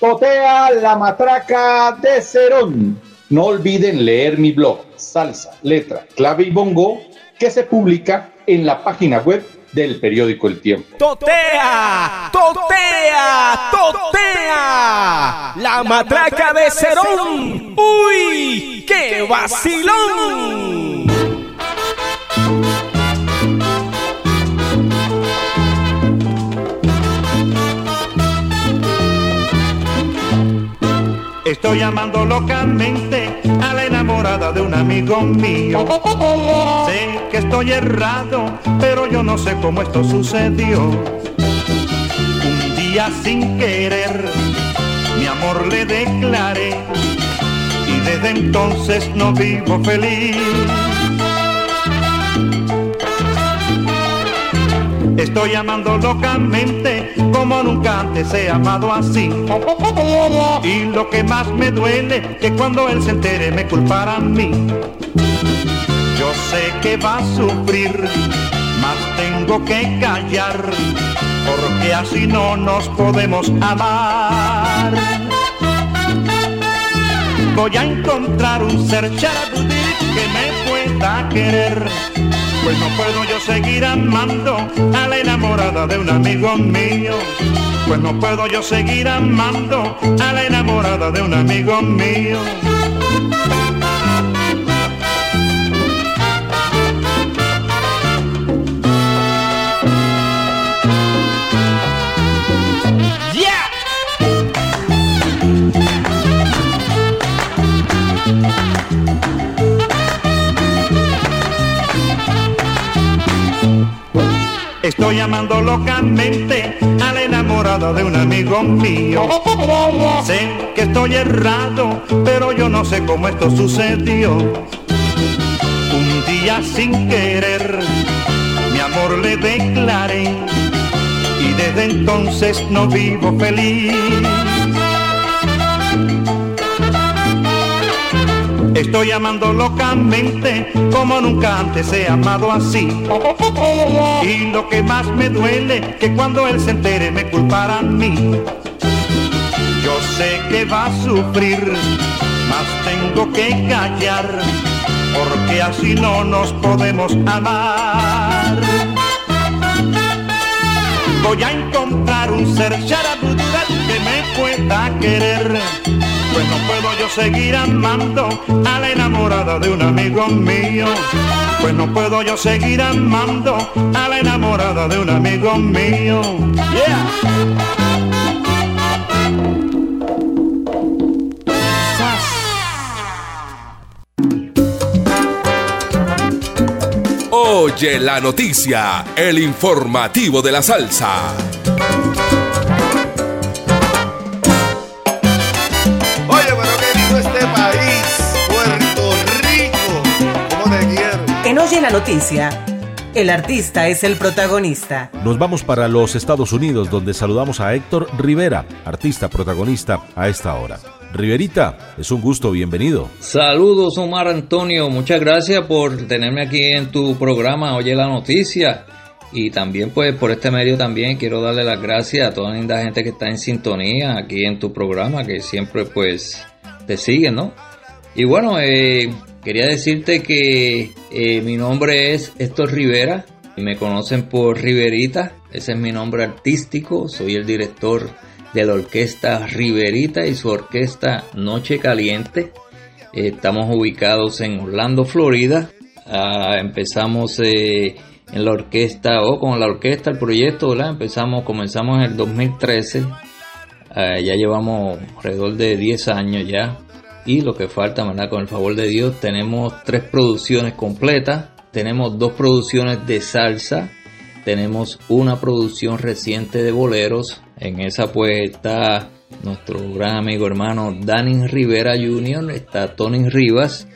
¡Totea la matraca de Cerón! No olviden leer mi blog, Salsa, Letra, Clave y Bongo, que se publica en la página web del periódico El Tiempo. ¡Totea! ¡Totea! ¡Totea! ¡La matraca de Cerón! ¡Uy! ¡Qué vacilón! Estoy amando locamente a la enamorada de un amigo mío. Sé que estoy errado, pero yo no sé cómo esto sucedió. Un día sin querer, mi amor le declaré y desde entonces no vivo feliz. Estoy amando locamente como nunca antes he amado así. Y lo que más me duele que cuando él se entere me culpará a mí. Yo sé que va a sufrir, mas tengo que callar, porque así no nos podemos amar. Voy a encontrar un ser charabudí que me pueda querer pues no puedo yo seguir amando a la enamorada de un amigo mío. Pues no puedo yo seguir amando a la enamorada de un amigo mío. Estoy amando locamente a la enamorada de un amigo mío. Sé que estoy errado, pero yo no sé cómo esto sucedió. Un día sin querer, mi amor le declaré y desde entonces no vivo feliz. Estoy amando locamente como nunca antes he amado así. Y lo que más me duele que cuando él se entere me culpará a mí. Yo sé que va a sufrir, mas tengo que callar, porque así no nos podemos amar. Voy a encontrar un ser charabudura que me pueda querer. Pues no puedo yo seguir amando a la enamorada de un amigo mío. Pues no puedo yo seguir amando a la enamorada de un amigo mío. Yeah. Oye la noticia, el informativo de la salsa. Oye la Noticia, el artista es el protagonista. Nos vamos para los Estados Unidos donde saludamos a Héctor Rivera, artista protagonista a esta hora. Riverita, es un gusto, bienvenido. Saludos Omar Antonio, muchas gracias por tenerme aquí en tu programa Oye la Noticia. Y también pues por este medio también quiero darle las gracias a toda la linda gente que está en sintonía aquí en tu programa, que siempre pues te siguen, ¿no? Y bueno, eh, quería decirte que eh, mi nombre es Héctor Rivera y me conocen por Riverita, ese es mi nombre artístico, soy el director de la orquesta Riverita y su orquesta Noche Caliente. Eh, estamos ubicados en Orlando, Florida. Ah, empezamos eh, en la orquesta o con la orquesta el proyecto, ¿verdad? Empezamos, comenzamos en el 2013. Ah, ya llevamos alrededor de 10 años ya. Y lo que falta, ¿verdad? Con el favor de Dios, tenemos tres producciones completas. Tenemos dos producciones de salsa. Tenemos una producción reciente de boleros en esa pues está nuestro gran amigo hermano Danny Rivera Jr., está Tony Rivas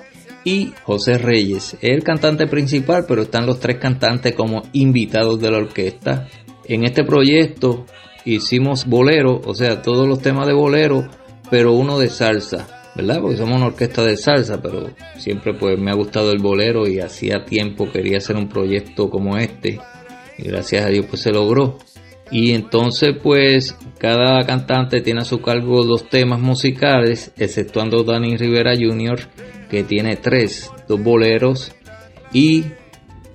y José Reyes. Es el cantante principal, pero están los tres cantantes como invitados de la orquesta. En este proyecto hicimos bolero, o sea, todos los temas de bolero, pero uno de salsa, ¿verdad? Porque somos una orquesta de salsa, pero siempre pues me ha gustado el bolero y hacía tiempo quería hacer un proyecto como este. Y gracias a Dios pues se logró. Y entonces pues cada cantante tiene a su cargo dos temas musicales, exceptuando Danny Rivera Jr., que tiene tres, dos boleros y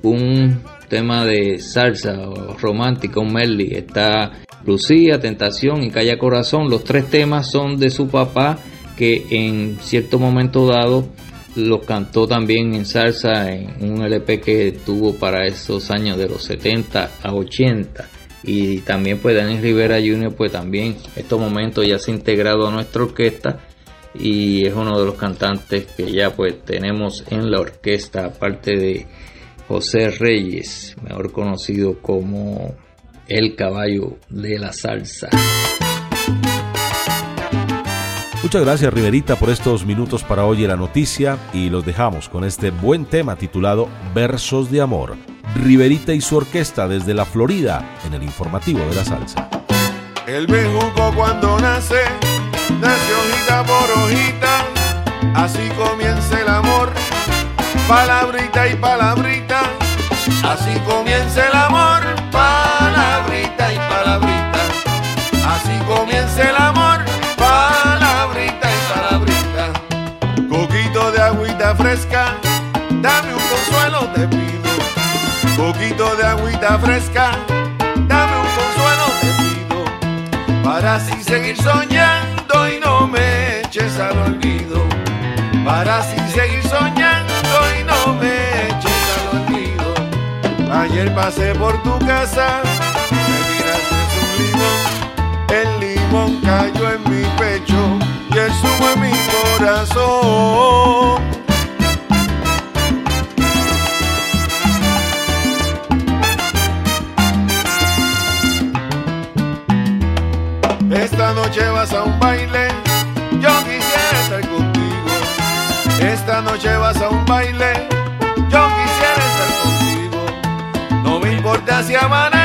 un tema de salsa romántica, un medley. Está Lucía, Tentación y Calla Corazón. Los tres temas son de su papá, que en cierto momento dado los cantó también en salsa en un LP que tuvo para esos años de los 70 a 80 y también pues Daniel Rivera Jr. pues también estos momentos ya se ha integrado a nuestra orquesta y es uno de los cantantes que ya pues tenemos en la orquesta aparte de José Reyes mejor conocido como el caballo de la salsa Muchas gracias Riverita por estos minutos para Oye la Noticia y los dejamos con este buen tema titulado Versos de Amor. Riverita y su orquesta desde la Florida en el informativo de la salsa. El bejuco cuando nace, nace hojita por hojita, así comienza el amor, palabrita y palabrita, así comienza el amor, palabrita y palabrita, así comienza el amor, Poquito de agüita fresca, dame un consuelo te pido, para así seguir soñando y no me eches al olvido, para así seguir soñando y no me eches al olvido. Ayer pasé por tu casa, me tiraste un limón, el limón cayó en mi pecho y el zumo en mi corazón. Noche vas a un baile, yo quisiera estar contigo. Esta noche vas a un baile, yo quisiera estar contigo. No me importa si amanezco,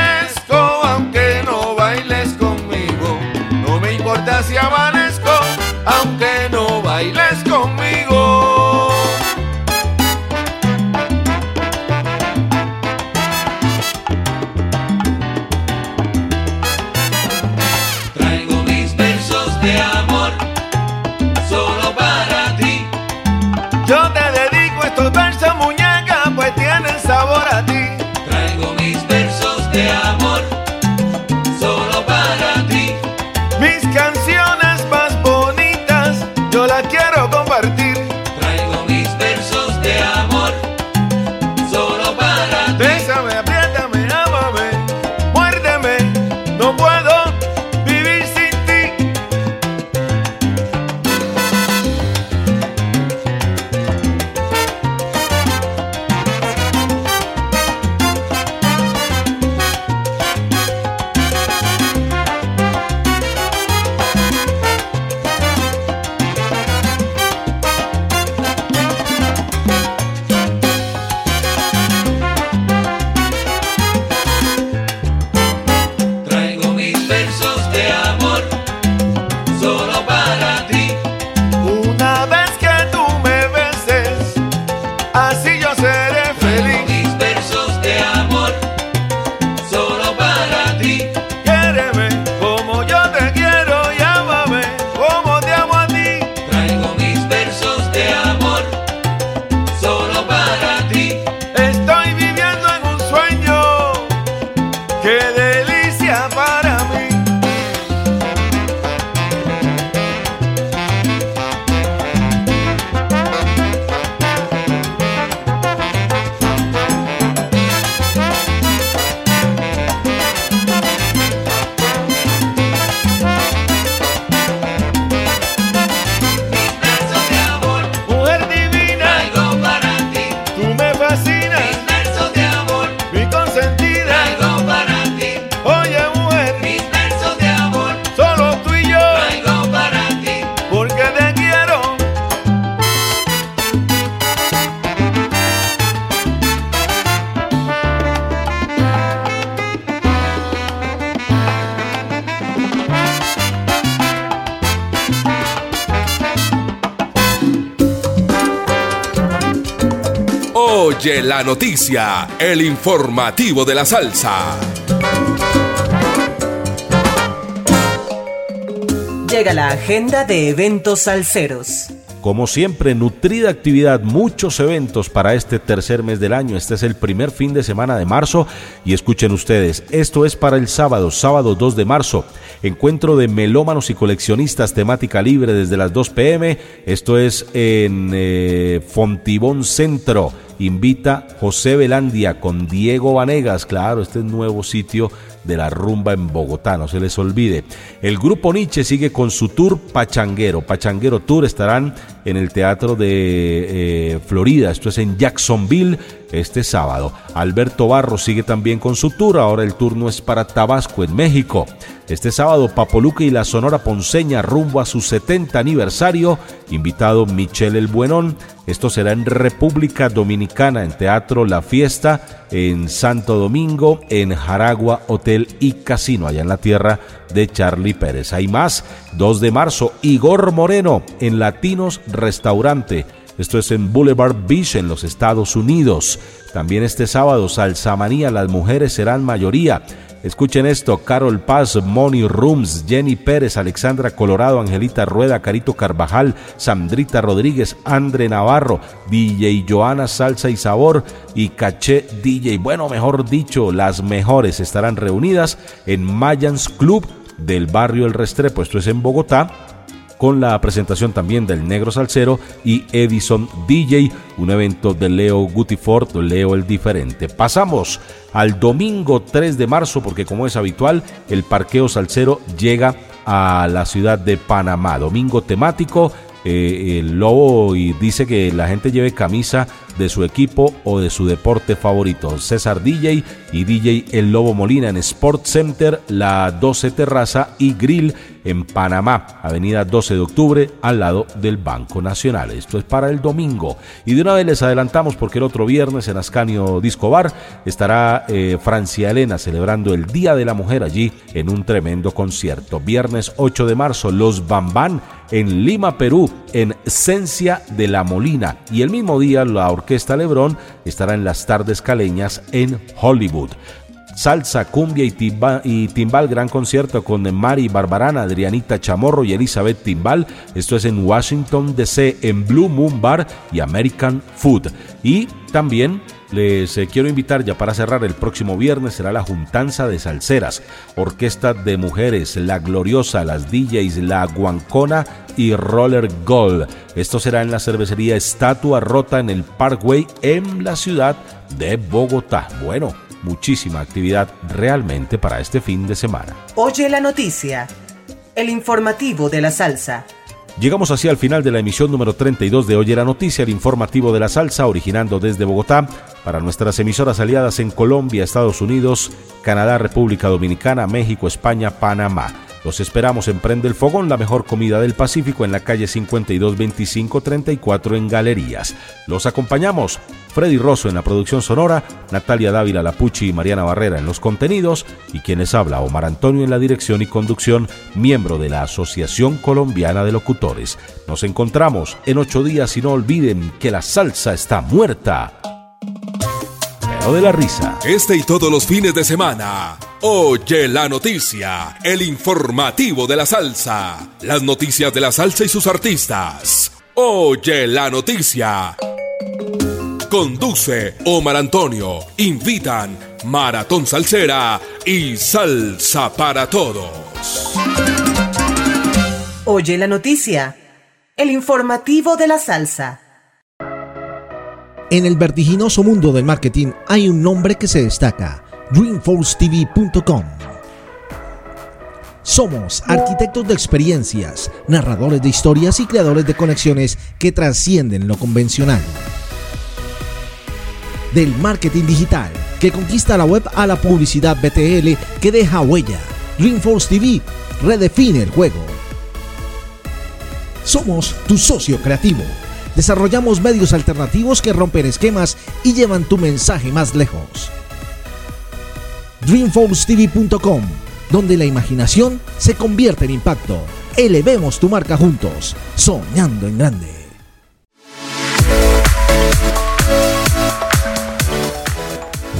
la noticia, el informativo de la salsa. Llega la agenda de eventos salseros. Como siempre, nutrida actividad, muchos eventos para este tercer mes del año. Este es el primer fin de semana de marzo y escuchen ustedes, esto es para el sábado, sábado 2 de marzo. Encuentro de melómanos y coleccionistas temática libre desde las 2 pm. Esto es en eh, Fontibón Centro. Invita José Velandia con Diego Vanegas. Claro, este es nuevo sitio de la rumba en Bogotá, no se les olvide. El grupo Nietzsche sigue con su tour Pachanguero. Pachanguero Tour estarán en el Teatro de eh, Florida, esto es en Jacksonville este sábado. Alberto Barros sigue también con su tour, ahora el turno es para Tabasco en México. Este sábado Papoluca y la Sonora Ponceña rumbo a su 70 aniversario, invitado Michelle El Buenón. Esto será en República Dominicana, en Teatro La Fiesta, en Santo Domingo, en Jaragua Hotel y Casino, allá en la tierra de Charlie Pérez. Hay más, 2 de marzo, Igor Moreno en Latinos Restaurante. Esto es en Boulevard Beach en los Estados Unidos. También este sábado, Salsamanía, las mujeres serán mayoría. Escuchen esto, Carol Paz, Moni Rooms, Jenny Pérez, Alexandra Colorado, Angelita Rueda, Carito Carvajal, Sandrita Rodríguez, Andre Navarro, DJ Joana Salsa y Sabor y Caché DJ. Bueno, mejor dicho, las mejores estarán reunidas en Mayans Club del barrio El Restrepo, esto es en Bogotá, con la presentación también del Negro Salsero y Edison DJ, un evento de Leo Gutifort, Leo el Diferente. Pasamos al domingo 3 de marzo, porque como es habitual, el parqueo salsero llega a la ciudad de Panamá. Domingo temático eh, el Lobo y dice que la gente lleve camisa de su equipo o de su deporte favorito. César DJ y DJ El Lobo Molina en Sport Center, la 12 Terraza y Grill en Panamá, Avenida 12 de Octubre, al lado del Banco Nacional. Esto es para el domingo. Y de una vez les adelantamos porque el otro viernes en Ascanio Disco Bar estará eh, Francia Elena celebrando el Día de la Mujer allí en un tremendo concierto. Viernes 8 de marzo, Los Bambán en Lima, Perú, en Esencia de la Molina. Y el mismo día la Orquesta Lebrón estará en las tardes caleñas en Hollywood. Salsa, cumbia y, y, timbal, gran concierto con Mari Barbarana, Adrianita Chamorro y Elizabeth Timbal. Esto es en Washington DC, en Blue Moon Bar y American Food. Y también les eh, quiero invitar ya para cerrar el próximo viernes será la Juntanza de Salseras, Orquesta de Mujeres, La Gloriosa, las DJs, La Guancona y Roller Gold. Esto será en la cervecería Estatua Rota en el Parkway en la ciudad de Bogotá. Bueno, muchísima actividad realmente para este fin de semana. Oye la noticia, el informativo de la salsa. Llegamos así al final de la emisión número 32 de Oye la Noticia, el informativo de la salsa, originando desde Bogotá para nuestras emisoras aliadas en Colombia, Estados Unidos, Canadá, República Dominicana, México, España, Panamá. Los esperamos en Prende el Fogón, la mejor comida del Pacífico en la calle 522534 en Galerías. Los acompañamos Freddy Rosso en la producción sonora, Natalia Dávila Lapucci y Mariana Barrera en los contenidos y quienes habla Omar Antonio en la dirección y conducción, miembro de la Asociación Colombiana de Locutores. Nos encontramos en ocho días y no olviden que la salsa está muerta de la risa. Este y todos los fines de semana. Oye la noticia, el informativo de la salsa. Las noticias de la salsa y sus artistas. Oye la noticia. Conduce Omar Antonio. Invitan Maratón Salsera y Salsa para Todos. Oye la noticia, el informativo de la salsa. En el vertiginoso mundo del marketing hay un nombre que se destaca, DreamforceTV.com. Somos arquitectos de experiencias, narradores de historias y creadores de conexiones que trascienden lo convencional. Del marketing digital que conquista la web a la publicidad BTL que deja huella. Dreamforce TV redefine el juego. Somos tu socio creativo Desarrollamos medios alternativos que rompen esquemas y llevan tu mensaje más lejos. DreamforceTV.com, donde la imaginación se convierte en impacto. Elevemos tu marca juntos, soñando en grande.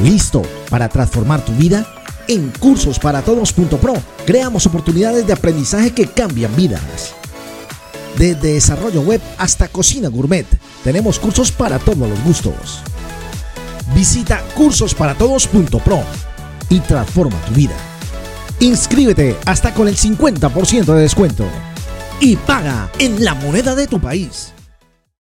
¿Listo para transformar tu vida? En cursosparatodos.pro creamos oportunidades de aprendizaje que cambian vidas de desarrollo web hasta cocina gourmet, tenemos cursos para todos los gustos. Visita cursosparatodos.pro y transforma tu vida. Inscríbete hasta con el 50% de descuento y paga en la moneda de tu país.